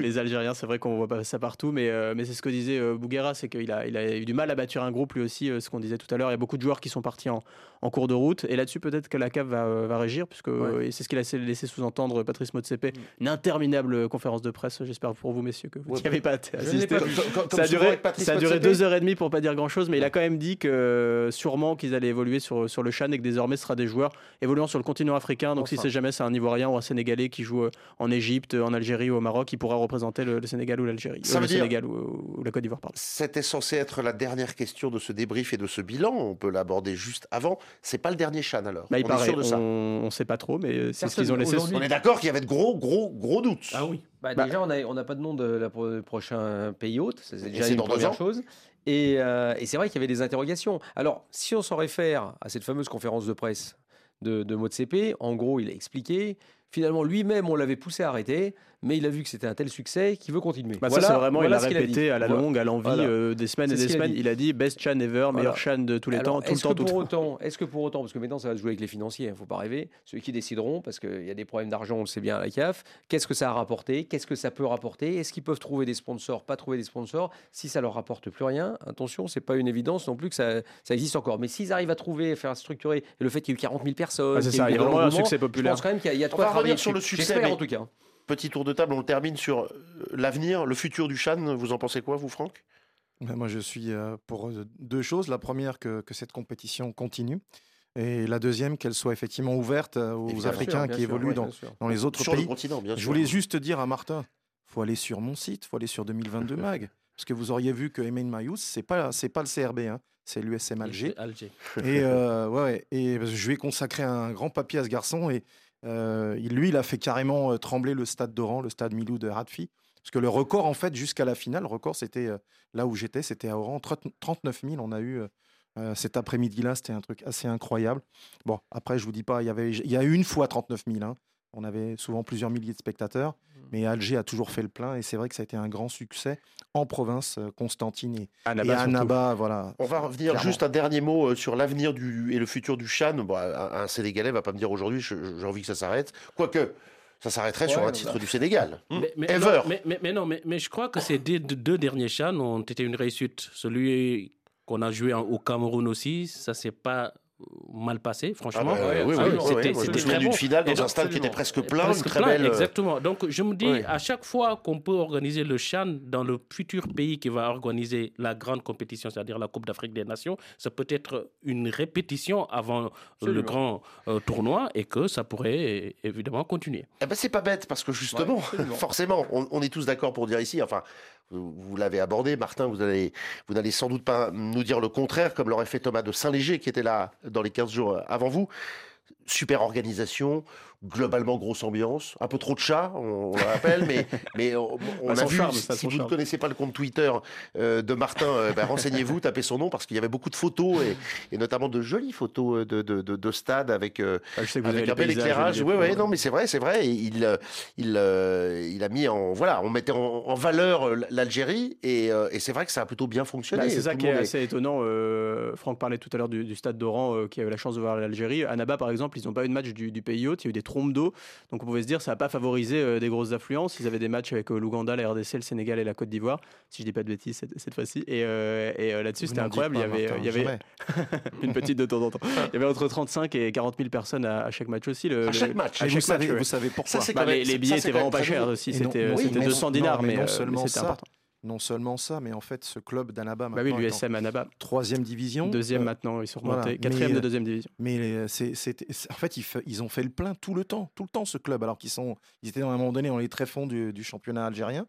les, Algériens, c'est vrai qu'on voit pas ça partout, mais, mais c'est ce que disait Bouguera, c'est qu'il a, il a eu du mal à bâtir un groupe lui aussi, euh, ce qu'on disait tout à l'heure. Il y a beaucoup de joueurs qui sont partis en, en cours de route, et là-dessus, peut-être que la CAF va, euh, va régir, puisque euh, c'est ce qu'il a laissé, sous-entendre Patrice Motsepe, une interminable conférence de presse, j'espère pour vous, messieurs, que vous Ouais, n'y avez pas assisté. n'ai pas. Comme- comme ça a duré, ça a deux heures et demie pour pas dire grand-chose, mais il a quand même dit que sûrement qu'ils allaient évoluer sur, sur le Chan et que désormais ce sera des joueurs évoluant sur le continent africain. Donc si c'est jamais c'est un Ivoirien ou un Sénégalais qui joue en Égypte, en Algérie ou au Maroc, il pourra représenter le, le Sénégal ou l'Algérie. Ça Euh, veut le dire- Sénégal ou, ou la Côte d'Ivoire, pardon. C'était censé être la dernière question de ce débrief et de ce bilan. On peut l'aborder juste avant. C'est pas le dernier Chan alors. Bah, il on paraît, est sûr de ça. on, on sait pas trop, mais c'est ce qu'ils ont laissé. On est d'accord qu'il y avait de gros, gros, gros doutes. Ah oui. Bah, Bah- déjà, on n'a on a pas de nom de la pro- prochain pays hôte. C'est déjà une première chose. Et, euh, et c'est vrai qu'il y avait des interrogations. Alors, si on s'en réfère à cette fameuse conférence de presse de, de Motsepe, en gros, il a expliqué. Finalement, lui-même, on l'avait poussé à arrêter, mais il a vu que c'était un tel succès qu'il veut continuer. Bah, Voilà- ça, c'est vraiment, voilà il a répété à la longue, à l'envie, Voilà. euh, des semaines et des a semaines. Il a dit best Chan ever, meilleur Chan de tous les Alors, temps, tout le temps, tout le pour temps. autant, est-ce que pour autant, parce que maintenant ça va se jouer avec les financiers, il ne faut pas rêver, ceux qui décideront, parce qu'il y a des problèmes d'argent, on le sait bien à la CAF, qu'est-ce que ça a rapporté, qu'est-ce que ça peut rapporter, est-ce qu'ils peuvent trouver des sponsors, pas trouver des sponsors, si ça leur rapporte plus rien, attention, c'est pas une évidence non plus que ça, ça existe encore, mais s'ils arrivent à trouver, faire structurer, et le fait qu'il y ait eu 40 000 personnes, Ah, c'est ça, il y a vraiment un succès populaire. Je pense quand même qu'il y a, y a de quoi revenir sur le succès, en tout cas. Petit tour de table, on termine sur euh, l'avenir, le futur du Chan. Vous en pensez quoi, vous, Franck? Ben, moi, je suis euh, pour euh, deux choses. La première, que, que cette compétition continue. Et la deuxième, qu'elle soit effectivement ouverte aux. Africains Bien qui sûr, évoluent dans, bien sûr. dans les autres Sur le pays. continent, bien Je sûr. voulais juste dire à Martin, faut aller sur mon site, faut aller sur 2022 Mag. Parce que vous auriez vu que Emen Mayous, c'est pas, c'est pas le CRB, hein, c'est l'USM Alger. Alger. Et, euh, ouais, et parce que je lui ai consacré un grand papier à ce garçon. Et lui, il a fait carrément euh, trembler le stade d'Oran, le stade Milou de Radfi. Parce que le record, en fait, jusqu'à la finale, le record, c'était euh, là où j'étais, c'était à Oran, 30 39 000. On a eu euh, euh, cet après-midi-là, c'était un truc assez incroyable. Bon, après, je vous dis pas, il y, avait, il y a eu une fois 39 000. hein. On avait souvent plusieurs milliers de spectateurs. Mais Alger a toujours fait le plein. Et c'est vrai que ça a été un grand succès en province, euh, Constantine et, Annaba, et. Annaba, voilà. On va revenir Clairement. juste un dernier mot euh, sur l'avenir du et le futur du Chan. Bon, un, Sénégalais va pas me dire aujourd'hui, j'ai envie que ça s'arrête. Quoique, ça s'arrêterait sur un bah. titre du Sénégal. Mais, mais- Ever. non, mais, mais- mais non, mais, mais je crois que ces deux, deux derniers chans ont été une réussite. Celui qu'on a joué en- au Cameroun aussi, ça s'est pas mal passé, franchement. Ah bah, oui, oui, Ah oui, oui, oui, c'était- oui. Très d'une bon. finale dans un stade qui était presque plein, Presque une très plein, belle, euh, Exactement. Donc je me dis, Oui. à chaque fois qu'on peut organiser le Chan dans le futur pays qui va organiser la grande compétition, c'est-à-dire la Coupe d'Afrique des Nations, ça peut être une répétition avant le grand euh, tournoi et que ça pourrait évidemment continuer. Eh ben, c'est pas bête parce que justement, Ouais, [LAUGHS] forcément, on, on est tous d'accord pour dire ici. Enfin, vous, l'avez abordé, Martin. Vous vous n'allez sans doute pas nous dire le contraire, comme l'aurait fait Thomas de Saint-Léger qui était là dans les 15 jours avant vous. super organisation, globalement grosse ambiance, un peu trop de chats, on, on le rappelle, mais, [LAUGHS] mais on, on a vu, charme, si, vous ne connaissez pas le compte Twitter euh, de Martin, euh, bah, renseignez-vous, tapez son nom, parce qu'il y avait beaucoup de photos, et, et notamment de jolies photos euh, de, de, de, de stade avec, euh, Ah, je sais que vous avec un bel éclairage. Oui, oui, non, mais c'est vrai, c'est vrai. Et il, il, il a mis en, voilà, on mettait en, en valeur l'Algérie, et, et c'est vrai que ça a plutôt bien fonctionné. Bah, c'est ça qui est assez étonnant. Franck parlait tout à l'heure du, du stade d'Oran qui a eu la chance de voir l'Algérie. À Naba, par exemple, ils n'ont pas eu de match du, du pays hôte. Il y a eu des trompes d'eau. Donc on pouvait se dire ça n'a pas favorisé euh, des grosses affluences. Ils avaient des matchs avec euh, l'Ouganda, la RDC, le Sénégal et la Côte d'Ivoire, si je dis pas de bêtises cette, cette fois-ci. Et, euh, et, euh, là-dessus, c'était incroyable. il y avait, Martin, il y avait jamais. [LAUGHS] une petite de temps en temps. Il y avait entre 35 et 40 000 personnes à, à chaque match aussi. Le, À le- chaque match. à chaque vous, savez, match, ouais. vous savez pourquoi Ça, c'est Bah, même- les, billets étaient vraiment pas chers aussi. C'était oui, c'était non- 200 non, dinars, mais non seulement mais c'était ça, important. Non seulement ça, mais en fait, ce club d'Annaba Bah oui, l'USM à Naba. troisième division. Deuxième Euh, maintenant, ils sont voilà, remontés. mais, Quatrième de euh, deuxième division. Mais euh, c'est, en fait, ils, ils ont fait le plein tout le temps, tout le temps ce club, alors qu'ils sont, ils étaient à un moment donné dans les tréfonds du, du championnat algérien,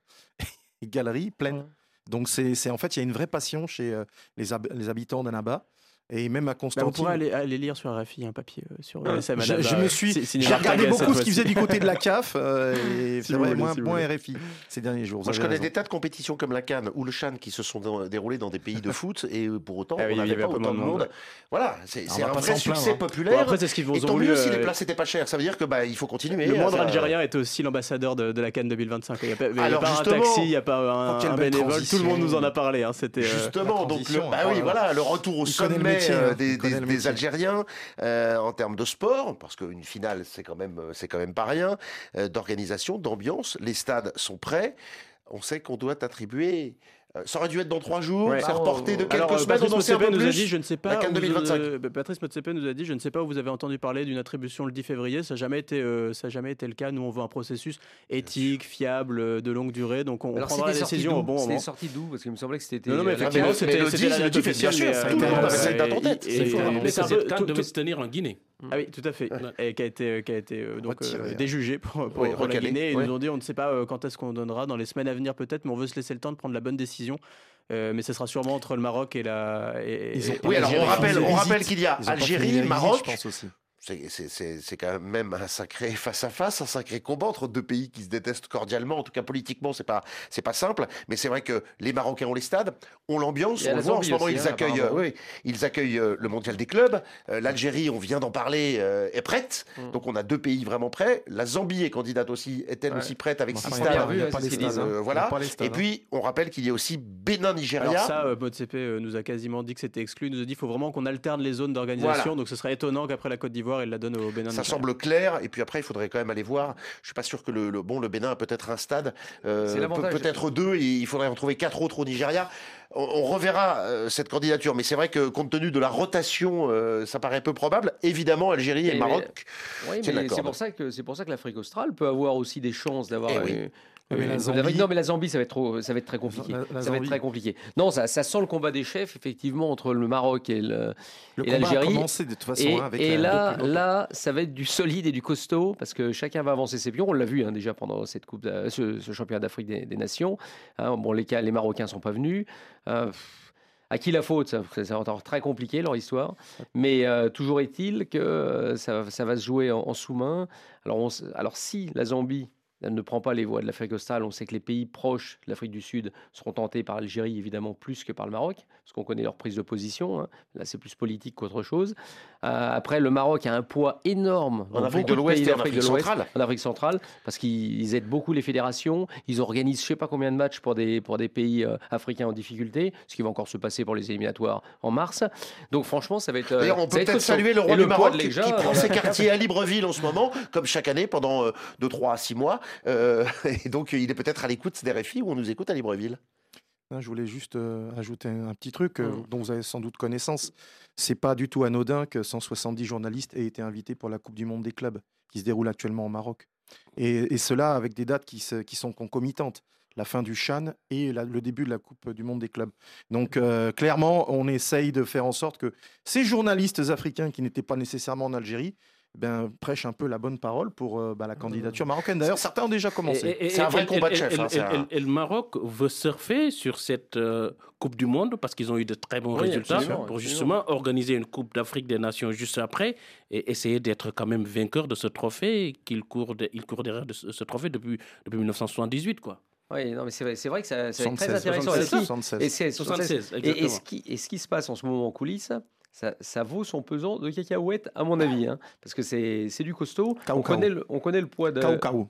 et [LAUGHS] galeries pleines. Donc c'est, c'est- en fait, il y a une vraie passion chez euh, les, hab- les habitants d'Annaba, et même à Bah, on Constantine. pourrait aller, aller lire sur RFI un papier euh, sur à je, me euh, suis, j'ai regardé beaucoup ce qu'ils faisaient du côté de la CAF, euh, [LAUGHS] et Si c'est vrai, voulez, moins, si moins. RFI ces derniers jours. Moi, je connais raison. des tas de compétitions comme la Cannes ou le Chan qui se sont dé- déroulées dans des pays de [LAUGHS] foot et euh, pour autant, Ah oui, on n'avait avait pas autant de monde. monde. Voilà, c'est Ah, un vrai succès hein. populaire. Bon, après, c'est ce qu'ils ont et tant mieux si euh, les places n'étaient pas chères. Ça veut dire que bah, il faut continuer. Le moindre Algérien était aussi l'ambassadeur de, la Cannes 2025. Il n'y a pas, un justement- taxi, il n'y a pas un, bénévole. Tout le monde nous en a parlé. hein, C'était, euh, Justement, donc le, bah le retour au sommet métier, euh, hein, des. Algériens euh, en termes de sport, parce qu'une finale, c'est quand même, euh, c'est quand même pas rien, d'organisation, d'ambiance. Les stades sont prêts. On sait qu'on doit attribuer. Euh, ça aurait dû être dans trois jours, Ouais. c'est reporté de quelques Alors, euh, semaines. Patrice On en sait un Motsepe peu nous a dit, je ne sais pas. La CAN où, 2025. euh, Patrice Motsepe nous a dit, je ne sais pas où vous avez entendu parler d'une attribution le 10 février. Ça n'a jamais été, euh, ça a jamais été le cas. Nous, on veut un processus éthique, fiable, de longue durée. Donc, on, Alors prendra la c'était décision au bon C'était moment. sorti d'où? Parce qu'il me semblait que c'était. Non, non, mais effectivement, c'était le 10, c'était la le date 10, bien sûr, tout le monde avait cette date en et- tête. C'est un peu- devait tout- se tenir en Guinée. Ah oui, tout à fait. Et qui a été, qui a été euh, donc Retiré, euh, hein. déjugé pour, pour, Oui, pour la recalé, Guinée. Et ils nous ont dit on ne sait pas euh, quand est-ce qu'on donnera, dans les semaines à venir peut-être, mais on veut se laisser le temps de prendre la bonne décision. Euh, mais ce sera sûrement entre le Maroc et la. Et, Ils ont- et- Oui, alors on rappelle, on rappelle qu'il y a Algérie, Maroc. je pense aussi. C'est- quand même un sacré [LAUGHS] face-à-face, un sacré combat entre deux pays qui se détestent cordialement. En tout cas, politiquement, c'est pas c'est pas simple. Mais c'est vrai que les Marocains ont les stades, ont l'ambiance. Il y a On la le voit en ce moment, aussi, ils hein, accueillent, apparemment. euh, oui, ils accueillent euh, le mondial des clubs. Euh, L'Algérie, on vient d'en parler, euh, est prête. Mm. Donc on a deux pays vraiment prêts. La Zambie est candidate aussi, est-elle Ouais. aussi prête avec Enfin, six stades hein. A voilà. Et hein. puis on rappelle qu'il y a aussi Bénin-Nigeria. Alors ça, euh, euh, nous a quasiment dit que c'était exclu. Il nous a dit qu'il faut vraiment qu'on alterne les zones d'organisation. Voilà. Donc ce serait étonnant qu'après la Côte d'Ivoire, il la donne au Bénin. Ça semble clair. Et puis après, il faudrait quand même aller voir. Je suis pas sûr que le, le- bon, le Bénin a peut-être un stade, euh, C'est l'avantage. peut- peut-être deux. Et il faudrait en trouver quatre autres au Nigeria. On, on reverra euh, cette candidature. Mais c'est vrai que compte tenu de la rotation, euh, ça paraît peu probable. Évidemment, Algérie et, Et- Maroc. Oui, C'est mais d'accord. c'est pour ça que c'est pour ça que l'Afrique australe peut avoir aussi des chances d'avoir. Eh oui. euh, Mais euh, la une- Zambie- Non, mais la Zambie, ça va être trop, ça va être très compliqué. La- la ça va être très compliqué. Non, ça, ça sent le combat des chefs effectivement entre le Maroc et le, Le et combat a l'Algérie. commencé de toute façon Et, hein, avec et la- là, là, ça va être du solide et du costaud parce que chacun va avancer ses pions. On l'a vu hein, déjà pendant cette coupe, ce, ce championnat d'Afrique des, des Nations. Hein, bon, les, cas- les Marocains sont pas venus. Euh, à qui la faute va être très compliqué leur histoire. Mais euh, toujours est-il que euh, ça, va- se jouer en, sous-main. Alors, alors si la Zambie ne prend pas les voies de l'Afrique australe. On sait que les pays proches de l'Afrique du Sud seront tentés par l'Algérie, évidemment, plus que par le Maroc, parce qu'on connaît leur prise de position. hein. Là, c'est plus politique qu'autre chose. Euh, après, le Maroc a un poids énorme En Afrique de l'Ouest et en Afrique centrale. en Afrique centrale, parce qu'ils ils aident beaucoup les fédérations. Ils organisent, je sais pas combien de matchs pour des, pour des pays euh, africains en difficulté, ce qui va encore se passer pour les éliminatoires en mars. Donc, franchement, ça va être. euh, D'ailleurs, on peut peut-être saluer le roi du Maroc qui, prend euh, ses [LAUGHS] quartiers à Libreville en ce moment, comme chaque année pendant euh, de 3 à 6 mois. Euh, [LAUGHS] et donc, il est peut-être à l'écoute des RFI où on nous écoute à Libreville. Hein, Je voulais juste euh, ajouter un, petit truc euh, Mm. dont vous avez sans doute connaissance. C'est pas du tout anodin que 170 journalistes aient été invités pour la Coupe du Monde des clubs qui se déroule actuellement au Maroc. Et, et cela avec des dates qui, se- qui sont concomitantes. La fin du Chan et la- le début de la Coupe du Monde des clubs. Donc euh, clairement, on essaye de faire en sorte que ces journalistes africains qui n'étaient pas nécessairement en Algérie ben, prêche un peu la bonne parole pour euh, bah, la candidature marocaine. D'ailleurs, certains ont déjà commencé. C'est un vrai et- combat de chef, et- hein, et- un- et- et le Maroc veut surfer sur cette euh, Coupe du Monde parce qu'ils ont eu de très bons Oui, résultats absolument, pour absolument. justement organiser une Coupe d'Afrique des Nations juste après et essayer d'être quand même vainqueur de ce trophée qu'il court, de- il court derrière de ce, ce trophée depuis, depuis 1978. Quoi. Oui, non, mais c'est vrai, que ça, très 76, intéressant. 76, Et ce qui- 76. Et, c'est- 76, et- et, exactement. ce qui, et ce qui se passe en ce moment en coulisses, ça, ça vaut son pesant de cacahuètes, à mon avis. hein, parce que c'est c'est du costaud. Cao on, connaît le, on connaît le poids de.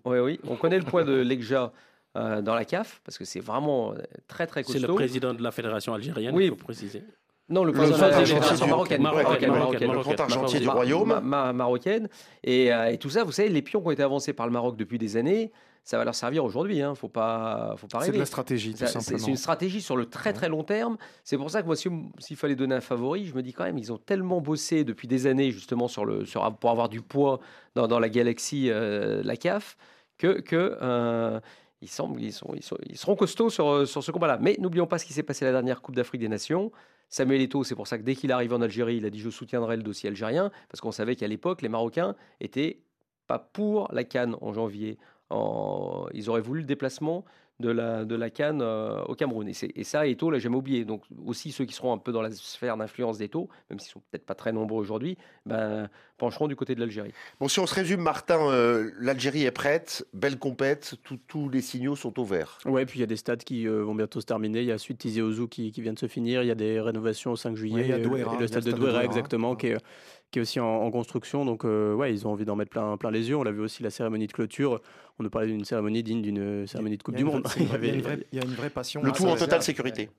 Ouais, oui, on connaît le poids de l'EGJA euh, dans la CAF, parce que c'est vraiment euh, très très C'est costaud. le président de la fédération algérienne, Oui. il faut préciser. Non, le Le président de la fédération du- marocaine. Marocaine, marocaine. Le argentier du royaume. ma- ma- marocaine. Et, euh, et tout ça, vous savez, les pions qui ont été avancés par le Maroc depuis des années, ça va leur servir aujourd'hui. Hein. Faut pas, faut pas C'est de rêver. la stratégie, tout simplement. c'est une stratégie sur le très très long terme. C'est pour ça que moi, si- s'il fallait donner un favori, je me dis quand même, ils ont tellement bossé depuis des années justement sur le, sur, pour avoir du poids dans, dans la galaxie, euh, la CAF, que, que euh, ils, semblent, ils, sont, ils, sont- ils seront costauds sur, sur ce combat-là. Mais n'oublions pas ce qui s'est passé la dernière Coupe d'Afrique des Nations. Samuel Eto'o, c'est pour ça que dès qu'il arrive en Algérie, il a dit je soutiendrai le dossier algérien, parce qu'on savait qu'à l'époque, les Marocains étaient pas pour la Cannes en janvier. En- Ils auraient voulu le déplacement de la, de la Cannes euh, au Cameroun. Et, et ça, Eto l'a jamais oublié. Donc aussi ceux qui seront un peu dans la sphère d'influence d'Eto, même s'ils sont peut-être pas très nombreux aujourd'hui, ben, pencheront du côté de l'Algérie. Bon, si on se résume, Martin, euh, l'Algérie est prête, belle compète, tous les signaux sont au vert. Ouais, puis il y a des stades qui euh, vont bientôt se terminer. Il y a Suite Tizi Ouzou qui, qui vient de se finir. Il y a des rénovations au 5 juillet. Ouais, il y a euh, y le stade de Douéra. exactement, qui est, qui est aussi en, en construction. Donc, euh, ouais, ils ont envie d'en mettre plein, plein les yeux. On l'a vu aussi la cérémonie de clôture. On nous parlait d'une cérémonie digne d'une cérémonie de Coupe du Monde. [LAUGHS] Il y a une vraie- passion. Le Ah, tout en totale ouais. sécurité.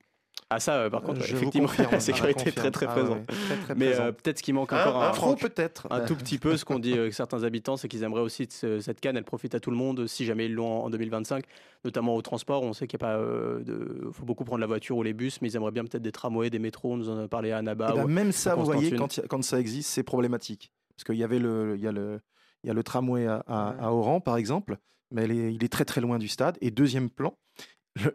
Ah ça, euh, par contre, Euh, je vous effectivement, [LAUGHS] la sécurité confirme. très très Ah présente. ouais, très, très Mais euh, peut-être ce qui manque encore un, Trop peut-être. un tout petit [LAUGHS] peu, ce qu'on dit euh, certains habitants, c'est qu'ils aimeraient aussi que ce- cette canne, elle profite à tout le monde si jamais ils l'ont en 2025, notamment au transport. On sait qu'il y a pas de, faut beaucoup prendre la voiture ou les bus, mais ils aimeraient bien peut-être des tramways, des métros. On nous en a parlé à Annaba. Eh ben, même ça, ou vous voyez, quand, a- ça existe, c'est problématique. Parce qu'il y avait le, il y a le, il y a le tramway à, à- à Oran, par exemple, mais il est, il est très très loin du stade. Et deuxième plan,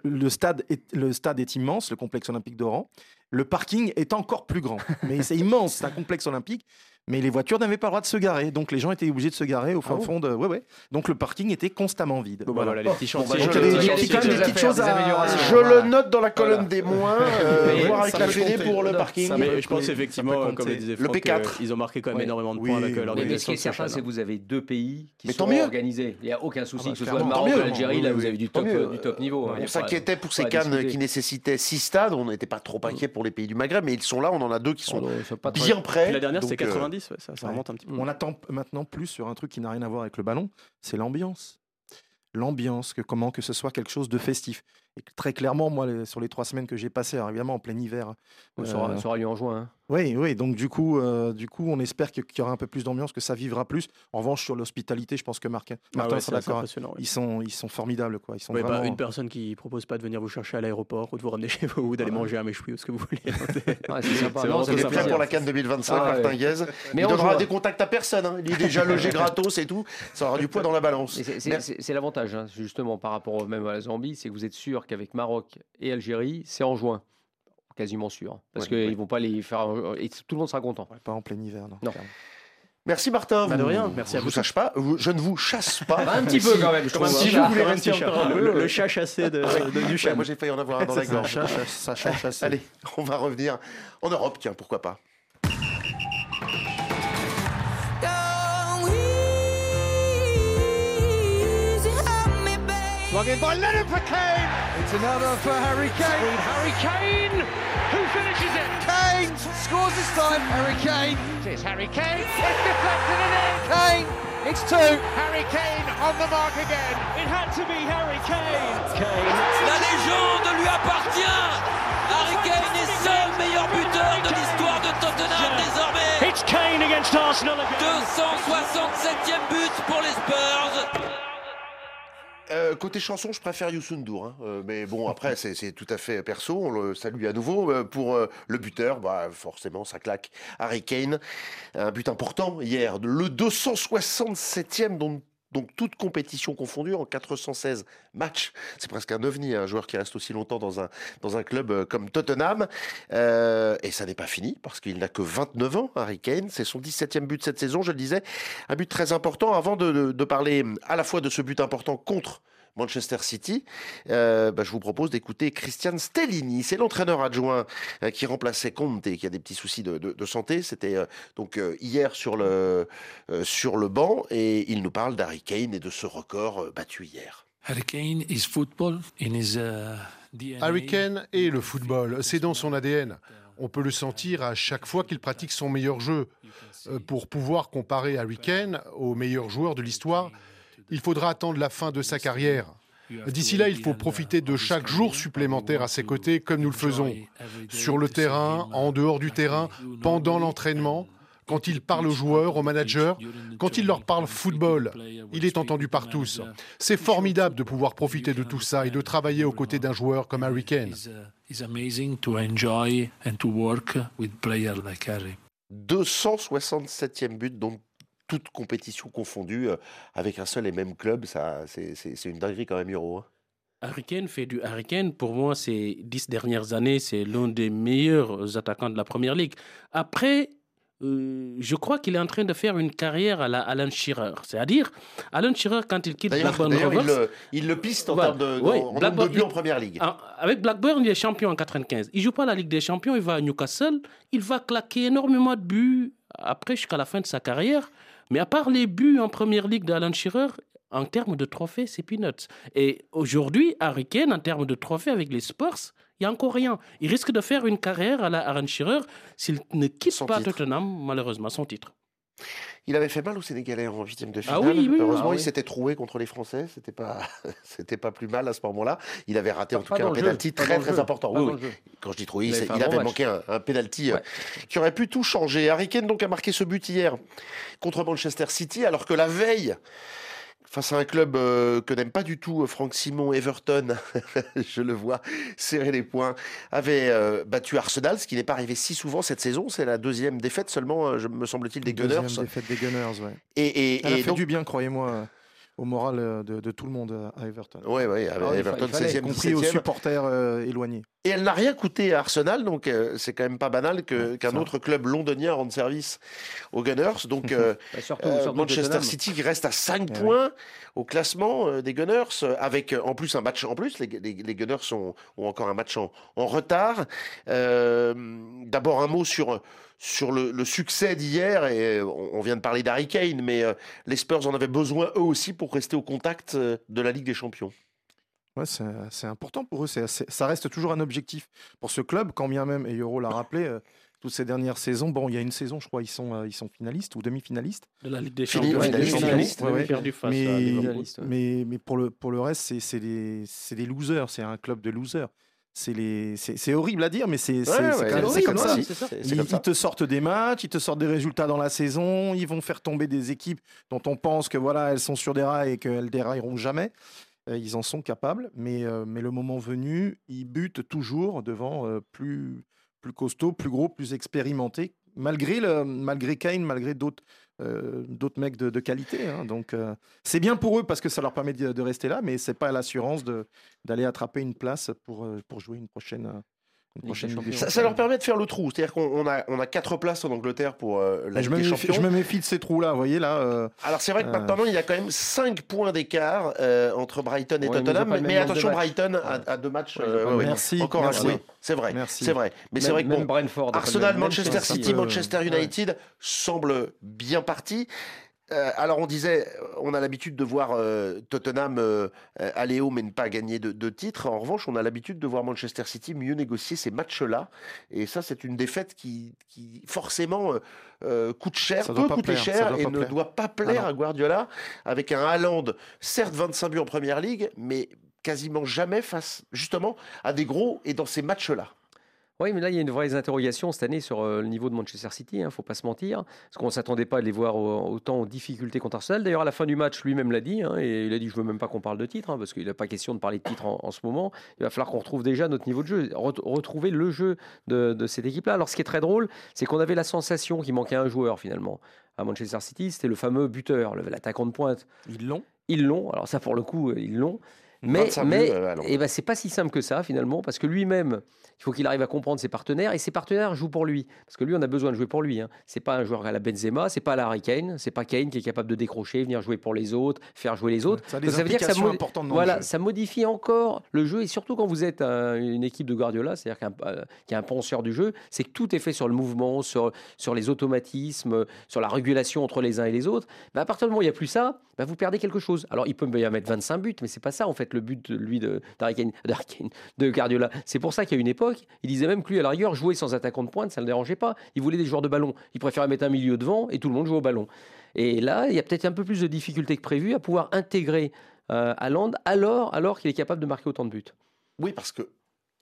le, stade est, stade est immense, le complexe olympique d'Oran. Le parking est encore plus grand. Mais c'est immense, c'est un complexe olympique. Mais les voitures n'avaient pas le droit de se garer. Donc les gens étaient obligés de se garer au fin Ah fond de. Ouais, ouais. Donc le parking était constamment vide. Bon, bah, voilà, les petits Bon, bah, chantiers. donc, il y a des- euh, a des des- quand même des petites choses à- améliorations. Je le note dans la colonne Voilà. des moins, [LAUGHS] euh, voir avec la pour le parking. Ça, mais je pense effectivement, comme le disait Le Franck, P4. euh, ils ont marqué quand même Oui. énormément de Oui, points avec euh, oui. Mais, l'organisation. mais ce qui est certain, c'est que vous avez deux pays qui Mais sont organisés. Il n'y a aucun souci Ah bah, que ce soit le Maroc Tant ou mieux. l'Algérie. Là, vous avez du Tant top, mieux. du top niveau. hein. On pas- s'inquiétait pour ces cannes qui nécessitaient six stades. On n'était pas trop inquiet pour les pays du Maghreb, mais ils sont là. On en a deux qui sont c'est bien prêts. Puis la dernière, c'était euh, 90, ouais, ça, ça ouais. remonte un petit peu. On attend maintenant plus sur un truc qui n'a rien à voir avec le ballon, c'est l'ambiance. L'ambiance, que comment que ce soit quelque chose de festif. Et très clairement, moi, les- sur les trois semaines que j'ai passées, alors évidemment en plein hiver. Ça aura- euh, ça aura lieu en juin. hein. Oui, oui. Donc du coup, euh, du coup, on espère qu'il y aura un peu plus d'ambiance, que ça vivra plus. En revanche, sur l'hospitalité, je pense que Marc, Ah Martin ouais, sera d'accord. impressionnant, ouais. Ils sont, ils sont formidables, quoi. Ils sont Ouais, bah, une personne qui propose pas de venir vous chercher à l'aéroport ou de vous ramener chez vous ou d'aller manger un méchoui ou ce que vous voulez. [LAUGHS] Ouais, c'est prêt pour la canne 2025, Ah, ouais. Martin Guez. Mais il on donnera des contacts à personne. hein. Il est déjà logé [LAUGHS] gratos et tout. Ça aura du poids dans la balance. C'est- l'avantage, hein, justement, par rapport même à la Zambie, c'est que vous êtes sûr qu'avec Maroc et Algérie, c'est en juin. Quasiment sûr. Parce Ouais, qu'ils ouais. vont pas les faire. Et tout le monde sera content. Ouais, pas en plein hiver, non. Non. Merci Martin. Bah, de rien, merci à je vous sache pas. Je ne vous chasse pas. un petit peu quand même, je. Si vous voulez un rester petit encore chat. Le, le chat chassé de, de- du ouais, chat. moi j'ai failli en avoir un dans la gorge. chasse, ça chasse, ça chasse. Allez, on va revenir en Europe, tiens, pourquoi pas. Swung in by Leonard. It's another for Harry Kane. Harry Kane. Who finishes it? Kane scores this time. Harry Kane. It's Harry Kane. It's deflected and in. Kane. It's two. Harry Kane on the mark again. It had to be Harry Kane. Kane. La légende lui appartient. Harry Kane est seul meilleur buteur de l'histoire de Tottenham désormais. It's Kane against Arsenal again. 267e but pour les Spurs. Euh, côté chanson, je préfère Youssou N'Dour, hein. Euh, mais bon, après, [LAUGHS] c'est tout à fait perso. On le salue à nouveau. Euh, pour le buteur, bah, forcément, ça claque. Harry Kane, un but important hier, le 267e, donc donc toute compétition confondue, en 416 matchs. C'est presque un ovni, un joueur qui reste aussi longtemps dans un, club euh, comme Tottenham. Euh, et ça n'est pas fini, parce qu'il n'a que 29 ans, Harry Kane. C'est son 17e but cette saison, je le disais. Un but très important. Avant de parler à la fois de ce but important contre Manchester City. Euh, bah, je vous propose d'écouter Christian Stellini. C'est l'entraîneur adjoint euh, qui remplaçait Conte, qui a des petits soucis de, de, de santé. C'était euh, donc euh, hier sur le, euh, sur le banc et il nous parle d'Harry Kane et de ce record euh, battu hier. Harry Kane is football in his uh, DNA. Harry Kane est le football, c'est dans son ADN. On peut le sentir à chaque fois qu'il pratique son meilleur jeu. Pour pouvoir comparer Harry Kane au meilleur joueur de l'histoire, il faudra attendre la fin de sa carrière. D'ici là, il faut profiter de chaque jour supplémentaire à ses côtés, comme nous le faisons, sur le terrain, en dehors du terrain, pendant l'entraînement, quand il parle aux joueurs, aux managers, quand il leur parle football. Il est entendu par tous. C'est formidable de pouvoir profiter de tout ça et de travailler aux côtés d'un joueur comme Harry Kane. It's amazing to enjoy and to work with players like Harry. 267e but, donc toute compétition confondue, avec un seul et même club. Ça, c'est- une dinguerie quand même, Euro. hein. Harry Kane fait du Harry Kane. Pour moi, ces dix dernières années, c'est l'un des meilleurs attaquants de la Première Ligue. Après, euh, je crois qu'il est en train de faire une carrière à la Alan Shearer. C'est-à-dire, Alan Shearer, quand il quitte Blackburn d'ailleurs, il, Rovers... le, il le piste en termes de, Oui, en nombre de Blackburn- buts en première ligue. Ah, Avec Blackburn, il est champion en 95. Il joue pas la Ligue des Champions, il va à Newcastle, il va claquer énormément de buts après jusqu'à la fin de sa carrière. Mais à part les buts en première ligue d'Alan Shearer, en termes de trophées, c'est peanuts. Et aujourd'hui, Harry Kane, en termes de trophées avec les Spurs, il n'y a encore rien. Il risque de faire une carrière à la Aaron Shearer s'il ne quitte Son pas titre. Tottenham, malheureusement, son titre. Il avait fait mal aux Sénégalais en huitième de finale. Ah oui, oui, Heureusement, ah il s'était troué contre les Français. C'était pas, [LAUGHS] c'était pas plus mal à ce moment-là. Il avait raté en tout cas un penalty très très jeu, important. Quand je dis troué, Il avait bon match. manqué un, un penalty euh, qui aurait pu tout changer. Harry Kane donc a marqué ce but hier contre Manchester City, alors que la veille. Face à un club euh, que n'aime pas du tout euh, Franck Simon, Everton, [LAUGHS] je le vois serrer les poings, avait euh, battu Arsenal, ce qui n'est pas arrivé si souvent cette saison. C'est la deuxième défaite seulement, je- me semble-t-il, des Deuxième Gunners. défaite des Gunners, ouais. Et, et, Elle a fait donc- du bien, croyez-moi, au moral euh, de, de tout le monde à Everton. Ouais, ouais, avec Ah, il Everton, il fallait, 16e, y compris aux 17e. supporters euh, éloignés. Et elle n'a rien coûté à Arsenal, donc euh, c'est quand même pas banal qu'un autre club londonien rende service aux Gunners. Donc euh, [LAUGHS] Bah, surtout- euh, surtout Manchester. City qui reste à 5 Eh points au classement euh, des Gunners, avec euh, en plus un match en plus. Les, les- les Gunners ont encore un match en, en retard. Euh, D'abord un mot sur sur le, le succès d'hier, et euh, on on vient de parler d'Harry Kane, mais euh, les Spurs en avaient besoin eux aussi pour rester au contact euh, de la Ligue des Champions. Ouais, c'est c'est important pour eux. c'est- c'est- ça reste toujours un objectif pour ce club, quand bien même, et Euro l'a rappelé, euh, toutes ces dernières saisons. Bon, il y a une saison, je crois, ils sont, euh, ils sont finalistes ou demi-finalistes. De la Ligue des Champions. finaliste, Ils ont finaliste, ouais, ouais. perdu face à Mais, Liverpool. mais, mais pour, le, pour le reste, c'est- c'est des, c'est des losers. C'est un club de losers. C'est les- c'est c'est horrible à dire, mais c'est Ouais, ça. Ils, comme ça. ils te sortent des matchs, ils te sortent des résultats dans la saison, ils vont faire tomber des équipes dont on pense que voilà, elles sont sur des rails et qu'elles dérailleront jamais. Euh, Ils en sont capables, mais, euh, mais le moment venu, ils butent toujours devant euh, plus, plus costaud, plus gros, plus expérimenté, malgré, le, malgré Kane, malgré d'autres euh, d'autres mecs de, qualité. hein. Donc euh, c'est bien pour eux parce que ça leur permet de, rester là, mais c'est pas l'assurance d'aller attraper une place pour, euh, pour jouer une prochaine, Ça, leur permet de faire le trou. C'est-à-dire qu'on on a, on a quatre places en Angleterre pour euh, la je, Ligue me des méfie, Champions. je me méfie de ces trous-là, vous voyez là. euh, Alors c'est vrai que euh, maintenant il y a quand même 5 points d'écart euh, entre Brighton et Ouais, Tottenham, mais, attention. Brighton a, a deux matchs. Ouais, euh, ouais. Merci, encore merci. à jouer. C'est vrai, Merci. c'est vrai. Mais c'est vrai que bon, Brentford Arsenal, même- Manchester même City. Manchester Ouais. United semblent bien partis. Euh, alors on disait, on a l'habitude de voir euh, Tottenham euh, aller haut mais ne pas gagner de, de titre. En revanche, on a l'habitude de voir Manchester City mieux négocier ces matchs-là. Et ça, c'est une défaite qui, qui forcément coûte cher, Ça peut coûter plaire, cher et ne plaire. doit pas Ah plaire à Guardiola avec un Haaland, certes 25 buts en première ligue, mais quasiment jamais face justement à des gros et dans ces matchs-là. Oui, mais là, il y a une vraie interrogation cette année sur euh, le niveau de Manchester City, il ne faut pas se mentir. Parce qu'on ne s'attendait pas à les voir au- autant en difficulté contre Arsenal. D'ailleurs, à la fin du match, lui-même l'a dit, hein, et il a dit Je ne veux même pas qu'on parle de titre, hein, parce qu'il n'a pas question de parler de titre en, en ce moment. Il va falloir qu'on retrouve déjà notre niveau de jeu, ret- retrouver le jeu de, de cette équipe-là. Alors, ce qui est très drôle, c'est qu'on avait la sensation qu'il manquait un joueur finalement. À Manchester City, c'était le fameux buteur, l'attaquant de pointe. Ils l'ont? Ils l'ont. Alors, ça, pour le coup, euh, ils l'ont. Mais, 25 mais euh, eh ben, c'est pas si simple que ça finalement, parce que lui-même, il faut qu'il arrive à comprendre ses partenaires et ses partenaires jouent pour lui, parce que lui, on a besoin de jouer pour lui. Hein. C'est pas un joueur à la Benzema, c'est pas à la Harry Kane, c'est pas Kane qui est capable de décrocher, venir jouer pour les autres, faire jouer les autres. Ça a des Donc, veut dire que ça voilà, ça modifie encore le jeu et surtout quand vous êtes un- une équipe de Guardiola, c'est-à-dire qu'un euh, qui est un penseur du jeu, c'est que tout est fait sur le mouvement, sur, sur les automatismes, sur la régulation entre les uns et les autres. Ben, à partir du moment où il n'y a plus ça, ben, vous perdez quelque chose. Alors il peut bien mettre 25 buts, mais c'est pas ça en fait le but de lui de Kane- Kane, de Guardiola. C'est pour ça qu'à une époque, il disait même que lui à la rigueur jouer sans attaquant de pointe, ça ne le dérangeait pas. Il voulait des joueurs de ballon. Il préférait mettre un milieu devant et tout le monde joue au ballon. Et là, il y a peut-être un peu plus de difficultés que prévu à pouvoir intégrer euh, Haaland alors, alors qu'il est capable de marquer autant de buts. Oui, parce que,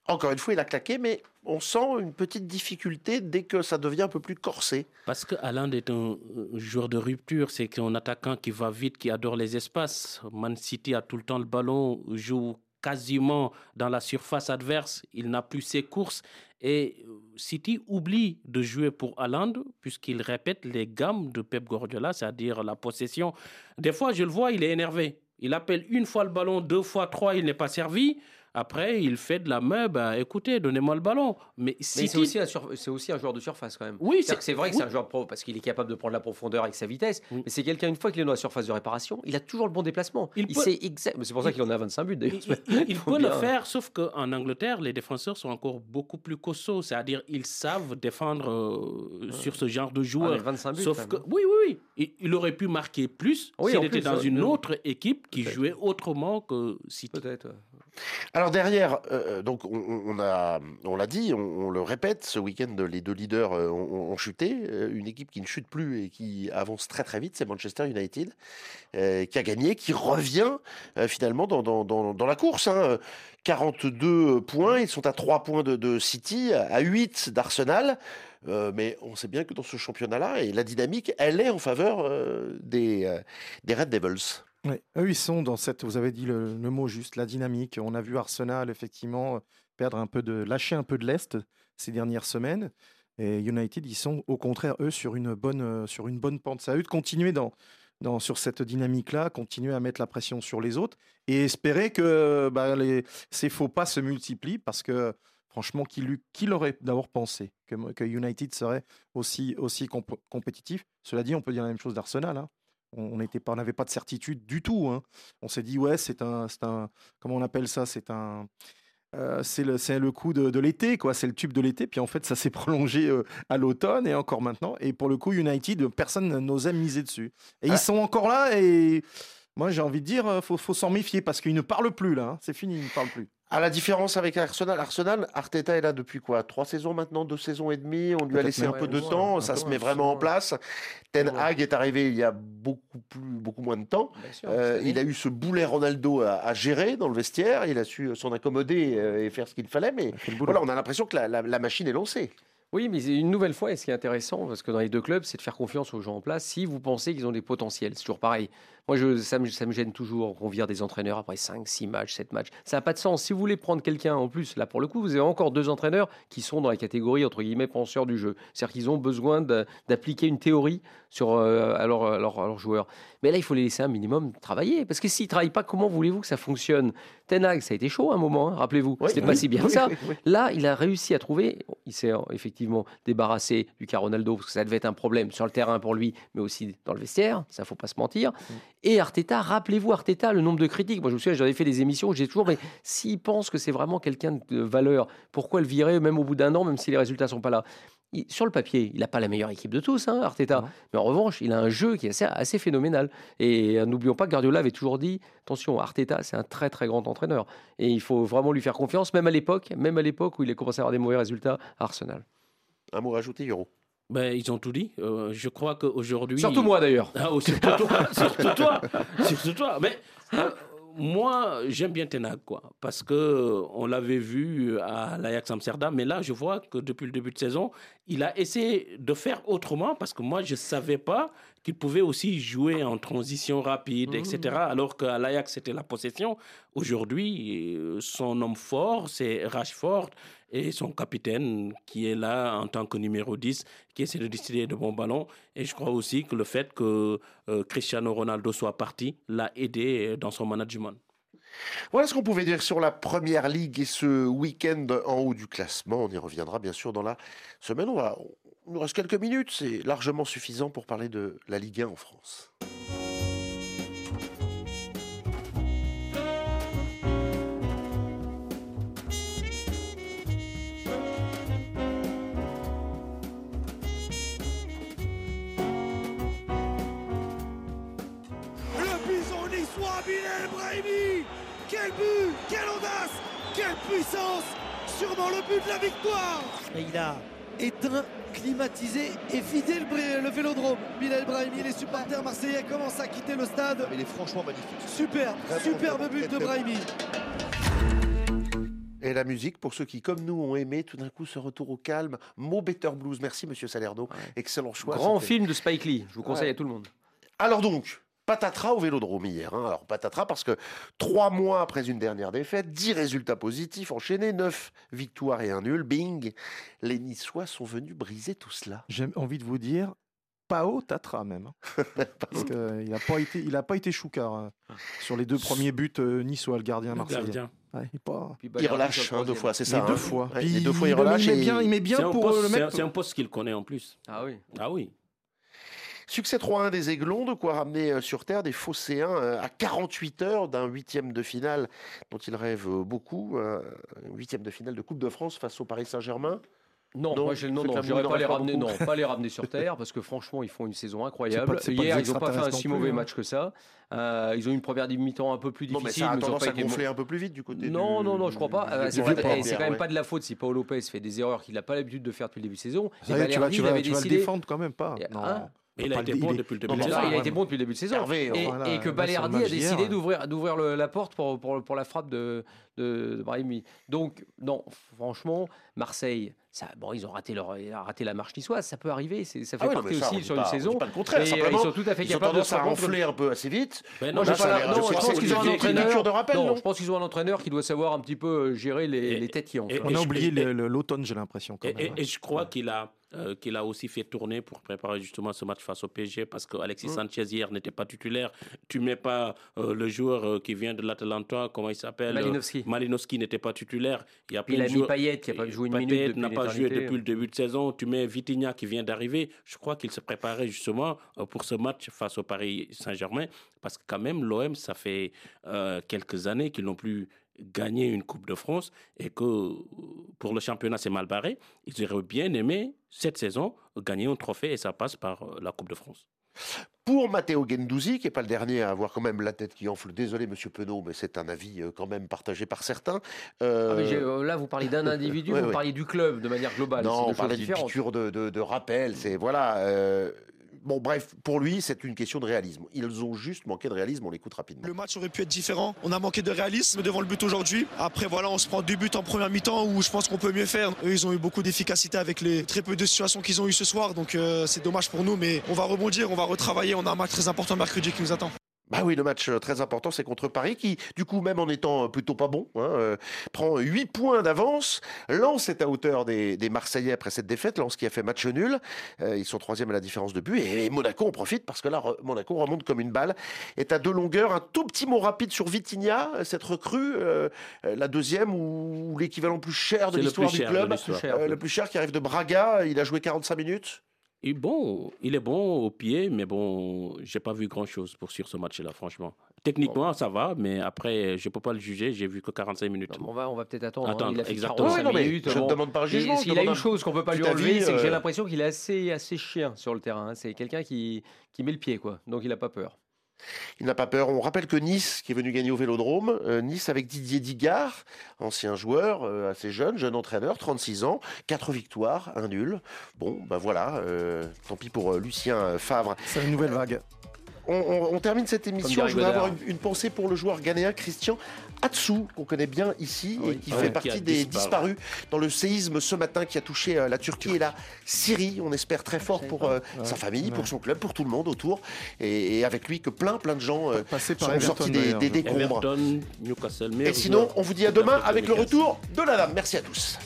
encore une fois, il a claqué, mais on sent une petite difficulté dès que ça devient un peu plus corsé. Parce que Haaland est un euh, joueur de rupture, c'est un attaquant qui va vite, qui adore les espaces. Man City a tout le temps le ballon, joue quasiment dans la surface adverse, il n'a plus ses courses. Et euh, City oublie de jouer pour Haaland puisqu'il répète les gammes de Pep Guardiola, c'est-à-dire la possession. Des fois, je le vois, il est énervé. Il appelle une fois le ballon, deux fois, trois, il n'est pas servi. Après, il fait de la main, bah, écoutez, donnez-moi le ballon. Mais c'est aussi, un sur- c'est aussi un joueur de surface quand même. Oui, c'est- vrai que oui. c'est un joueur pro parce qu'il est capable de prendre la profondeur avec sa vitesse. Mais c'est quelqu'un, une fois qu'il est dans la surface de réparation, il a toujours le bon déplacement. Il, peut- sait exact. C'est pour ça qu'il en a 25 buts d'ailleurs. Il, [LAUGHS] peut le faire, sauf qu'en Angleterre, les défenseurs sont encore beaucoup plus costauds. C'est-à-dire, ils savent défendre euh, sur ce genre de joueur. Ah, mais 25 buts, sauf que, hein. oui, oui, oui. Il, aurait pu marquer plus s'il était plus, dans ouais, une autre équipe qui jouait autrement que City. Peut-être. Alors derrière, euh, donc on, a, on l'a dit, on, le répète, ce week-end les deux leaders euh, ont, chuté. Euh, Une équipe qui ne chute plus et qui avance très très vite, c'est Manchester United, euh, qui a gagné, qui revient euh, finalement dans, la course. hein. 42 points, ils sont à 3 points de, City, à 8 d'Arsenal. Euh, mais on sait bien que dans ce championnat-là, et la dynamique, elle est en faveur euh, euh, des Red Devils. Eux, ils sont dans cette, vous avez dit le, mot juste, la dynamique. On a vu Arsenal, effectivement, perdre un peu de, lâcher un peu de l'Est ces dernières semaines. Et United, ils sont au contraire, eux, sur une bonne, euh, sur une bonne pente. À eux de continuer dans, dans, sur cette dynamique-là, continuer à mettre la pression sur les autres et espérer que bah, les, ces faux pas se multiplient parce que, franchement, qui, qui l'aurait d'abord pensé que, United serait aussi, aussi comp- compétitif? Cela dit, on peut dire la même chose d'Arsenal. hein. On on n'était pas, on n'avait pas de certitude du tout. hein. On s'est dit ouais, c'est un, c'est un, comment on appelle ça C'est un, euh, c'est le, c'est le coup de, de l'été, quoi. C'est le tube de l'été. Puis en fait, ça s'est [LAUGHS] prolongé euh, à l'automne et encore maintenant. Et pour le coup, United, personne n'osait miser dessus. Et Ah. ils sont encore là. Et moi, j'ai envie de dire, euh, faut, faut s'en méfier parce qu'ils ne parlent plus là. hein. C'est fini, ils ne parlent plus. À la différence avec Arsenal, Arsenal, Arteta est là depuis quoi? Trois saisons maintenant, deux saisons et demie. On lui a laissé un peu de ouais, temps, ça se met vraiment en place. Ten Hag est arrivé il y a beaucoup plus, beaucoup moins de temps. sûr, Euh, il a eu ce boulet Ronaldo à, à gérer dans le vestiaire. Il a su s'en accommoder euh, et faire ce qu'il fallait. Mais voilà, on a l'impression que la, la- la machine est lancée. Oui, mais une nouvelle fois, et ce qui est intéressant, parce que dans les deux clubs, c'est de faire confiance aux gens en place si vous pensez qu'ils ont des potentiels. C'est toujours pareil. Moi, je, ça, me, ça me gêne toujours qu'on vire des entraîneurs après 5, 6 matchs, 7 matchs. Ça n'a pas de sens. Si vous voulez prendre quelqu'un en plus, là pour le coup, vous avez encore deux entraîneurs qui sont dans la catégorie, entre guillemets, penseurs du jeu. C'est-à-dire qu'ils ont besoin d'appliquer une théorie sur, euh, à, leurs- joueurs. Mais là, il faut les laisser un minimum travailler. Parce que s'ils ne travaillent pas, comment voulez-vous que ça fonctionne? Ten Hag, ça a été chaud à un moment, hein, rappelez-vous. Oui, C'était oui, pas si bien oui, ça. Là, il a réussi à trouver. Il s'est euh, effectivement débarrassé du cas Ronaldo, parce que ça devait être un problème sur le terrain pour lui, mais aussi dans le vestiaire. Ça, faut pas se mentir. Mm. Et Arteta, rappelez-vous Arteta, le nombre de critiques. Moi, je me souviens, j'avais fait des émissions j'ai toujours, mais s'il pense que c'est vraiment quelqu'un de valeur, pourquoi le virer même au bout d'un an, même si les résultats sont pas là? Il- Sur le papier, il n'a pas la meilleure équipe de tous, hein, Arteta. Mais en revanche, il a un jeu qui est assez, assez phénoménal. Et euh, n'oublions pas que Guardiola avait toujours dit attention, Arteta, c'est un très très grand entraîneur. Et il faut vraiment lui faire confiance, même à l'époque, même à l'époque où il a commencé à avoir des mauvais résultats à Arsenal. Un mot rajouté, Euro. Ben, ils ont tout dit. Euh, je crois qu'aujourd'hui. Surtout moi, d'ailleurs. Ah, oh, surtout toi. [LAUGHS] surtout toi. Surtout toi. Mais euh, moi, j'aime bien Tenag, quoi, parce que on l'avait vu à l'Ajax Amsterdam, mais là, je vois que depuis le début de saison, il a essayé de faire autrement, parce que moi, je savais pas qu'il pouvait aussi jouer en transition rapide, etc. Alors qu'à l'Ajax, c'était la possession. Aujourd'hui, euh, son homme fort, c'est Rashford et son capitaine qui est là en tant que numéro 10, qui essaie de décider de bons ballons. Et je crois aussi que le fait que euh, Cristiano Ronaldo soit parti l'a aidé dans son management. Voilà ce qu'on pouvait dire sur la première ligue et ce week-end en haut du classement. On y reviendra bien sûr dans la semaine. On va, il nous reste quelques minutes, c'est largement suffisant pour parler de la Ligue 1 en France. Quel but Quelle audace Quelle puissance Sûrement le but de la victoire Et il a éteint, climatisé et vidé le, le vélodrome. Bilal Brahimi, les supporters marseillais commencent à quitter le stade. Il est franchement magnifique. Superbe, Vraiment, superbe but de Brahimi. Et la musique, pour ceux qui, comme nous, ont aimé tout d'un coup ce retour au calme. Mo Better Blues. Merci, monsieur Salerno. Excellent choix. Grand film de Spike Lee, je vous conseille Ouais. à tout le monde. Alors donc, patatras au Vélodrome hier. hein. Alors patatras parce que trois mois après une dernière défaite, dix résultats positifs enchaînés, neuf victoires et un nul. Bing, les Niçois sont venus briser tout cela. J'ai envie de vous dire, Pao Tatra même. hein. [LAUGHS] Parce qu'il n'a pas été, il a pas été choucard hein, sur les deux premiers buts euh, niçois, le gardien marseillais. Ouais, il pas... Il relâche hein, deux fois, c'est ça. Les deux hein. fois. Ouais, Puis les deux fois, il il relâche. met et- bien, il met bien un pour poste- le mettre. C'est un poste qu'il connaît en plus. Ah oui. Ah oui. Succès 3-1 des Aiglons, de quoi ramener euh, sur Terre des Phocéens euh, à 48 heures d'un huitième de finale dont ils rêvent euh, beaucoup. Un huitième de finale de Coupe de France face au Paris Saint-Germain. Non, Non, moi, je, non, non, je pas les ramener, pas non, beaucoup. pas les ramener sur [LAUGHS] terre parce que franchement, ils font une saison incroyable. Pas- Hier, ils n'ont pas fait un si mauvais hein. match que ça. Euh, ils ont eu une première mi-temps un peu plus Non, mais difficile. ça a mais ils ont tendance à gonfler un peu plus vite du côté Non, du- non, non, je crois pas. Euh, c'est eh, quand ouais. même pas de la faute si Paolo Lopez fait des erreurs qu'il n'a pas l'habitude de faire depuis le début de saison. Ça Et y est, tu vas, Balerdi, tu il vas, avait tu vas le défendre quand même pas. Non. Hein Il a été bon il est- depuis le début de saison. il a été bon depuis le début de saison. Hervé, et, voilà, et que Balerdi a décidé d'hier. d'ouvrir, d'ouvrir le- la porte pour, pour, pour la frappe de, de, de Brahimi. Donc, non, franchement, Marseille, ça, bon, ils ont raté, leur, la marche niçoise, ça peut arriver. c'est- Ça fait Ah oui, non, partie ça, aussi sur pas- une saison. pas le contraire, et, euh, simplement, ils sont tout à fait Ils capables de se renfler un peu assez vite. Non, pas je pense pense qu'il qu'ils ont un entraîneur. piqûre de rappel, non, non je pense qu'ils ont un entraîneur qui doit savoir un petit peu euh, gérer les, Et- les têtes qui ont. On a oublié l'automne, j'ai l'impression. et je crois qu'il a, euh, qu'il a aussi fait tourner pour préparer justement ce match face au PSG parce qu'Alexis Sanchez hier n'était pas titulaire. Tu mets pas euh, le joueur euh, qui vient de l'Atalanta, comment il s'appelle Malinowski. Malinowski n'était pas titulaire. Il y a plein Il a de mis joueurs- Payet qui n'a pas joué une Payet minute n'a pas joué depuis le début de saison. Tu mets Vitinha qui vient d'arriver. Je crois qu'il se préparait justement pour ce match face au Paris Saint-Germain parce que quand même l'OM ça fait quelques années qu'ils n'ont plus gagné une Coupe de France et que pour le championnat c'est mal barré. Ils auraient bien aimé cette saison gagner un trophée et ça passe par euh, la Coupe de France. Pour Matteo Gendouzi, qui n'est pas le dernier à avoir quand même la tête qui enfle, désolé Monsieur Penaud, mais c'est un avis euh, quand même partagé par certains. Euh, Ah, là, vous parlez d'un individu, [LAUGHS] Ouais, vous ouais. parliez du club de manière globale. non, on parlait d'une piqûre de, de, de rappel. C'est voilà. euh, bon, bref, pour lui, c'est une question de réalisme. Ils ont juste manqué de réalisme. On l'écoute rapidement. Le match aurait pu être différent. On a manqué de réalisme devant le but aujourd'hui. Après, voilà, on se prend deux buts en première mi-temps où je pense qu'on peut mieux faire. Eux, ils ont eu beaucoup d'efficacité avec les très peu de situations qu'ils ont eues ce soir. Donc, euh, c'est dommage pour nous, mais on va rebondir, on va retravailler. On a un match très important mercredi qui nous attend. Bah oui, le match euh, très important, c'est contre Paris, qui, du coup, même en étant euh, plutôt pas bon, hein, euh, prend 8 points d'avance. Lens est à hauteur des, des Marseillais après cette défaite. Lens qui a fait match nul. Euh, ils sont troisième à la différence de but. Et, Monaco en profite parce que là, re- Monaco remonte comme une balle. Est à deux longueurs. Un tout petit mot rapide sur Vitinha, cette recrue, euh, la deuxième ou, l'équivalent plus cher de l'histoire du club. le plus cher qui arrive de Braga. Il a joué 45 minutes. Et bon, il est bon au pied, mais bon, j'ai pas vu grand chose pour sur ce match-là, franchement. Techniquement, ça va, mais après, je peux pas le juger. J'ai vu que 45 minutes. On va, on va peut-être attendre. hein. Il a fait exactement. 45 Ouais, non, mais minutes. je ne demande pas un jugement, S'il a une un chose qu'on peut pas lui enlever, c'est que j'ai euh, l'impression qu'il est assez, assez chien sur le terrain. hein. C'est quelqu'un qui, qui met le pied, quoi. Donc il a pas peur. Il n'a pas peur. On rappelle que Nice, qui est venu gagner au Vélodrome, euh, Nice avec Didier Digard, ancien joueur, euh, assez jeune, jeune entraîneur, 36 ans, 4 victoires, un nul. Bon, ben voilà, euh, tant pis pour euh, Lucien Favre. C'est une nouvelle vague. on, on- on termine cette émission. Je voudrais avoir une, une pensée pour le joueur ghanéen Christian Atsu, qu'on connaît bien ici et qui Ouais, fait partie des disparu. disparus dans le séisme ce matin qui a touché euh, la Turquie et la Syrie. On espère très fort pour euh, sa famille, pour son club, pour tout le monde autour. Et, et avec lui que plein, plein de gens euh, sont Everton, sortis des, des décombres. Everton, Newcastle, Et sinon, on vous dit à demain avec le retour de la dame. Merci à tous.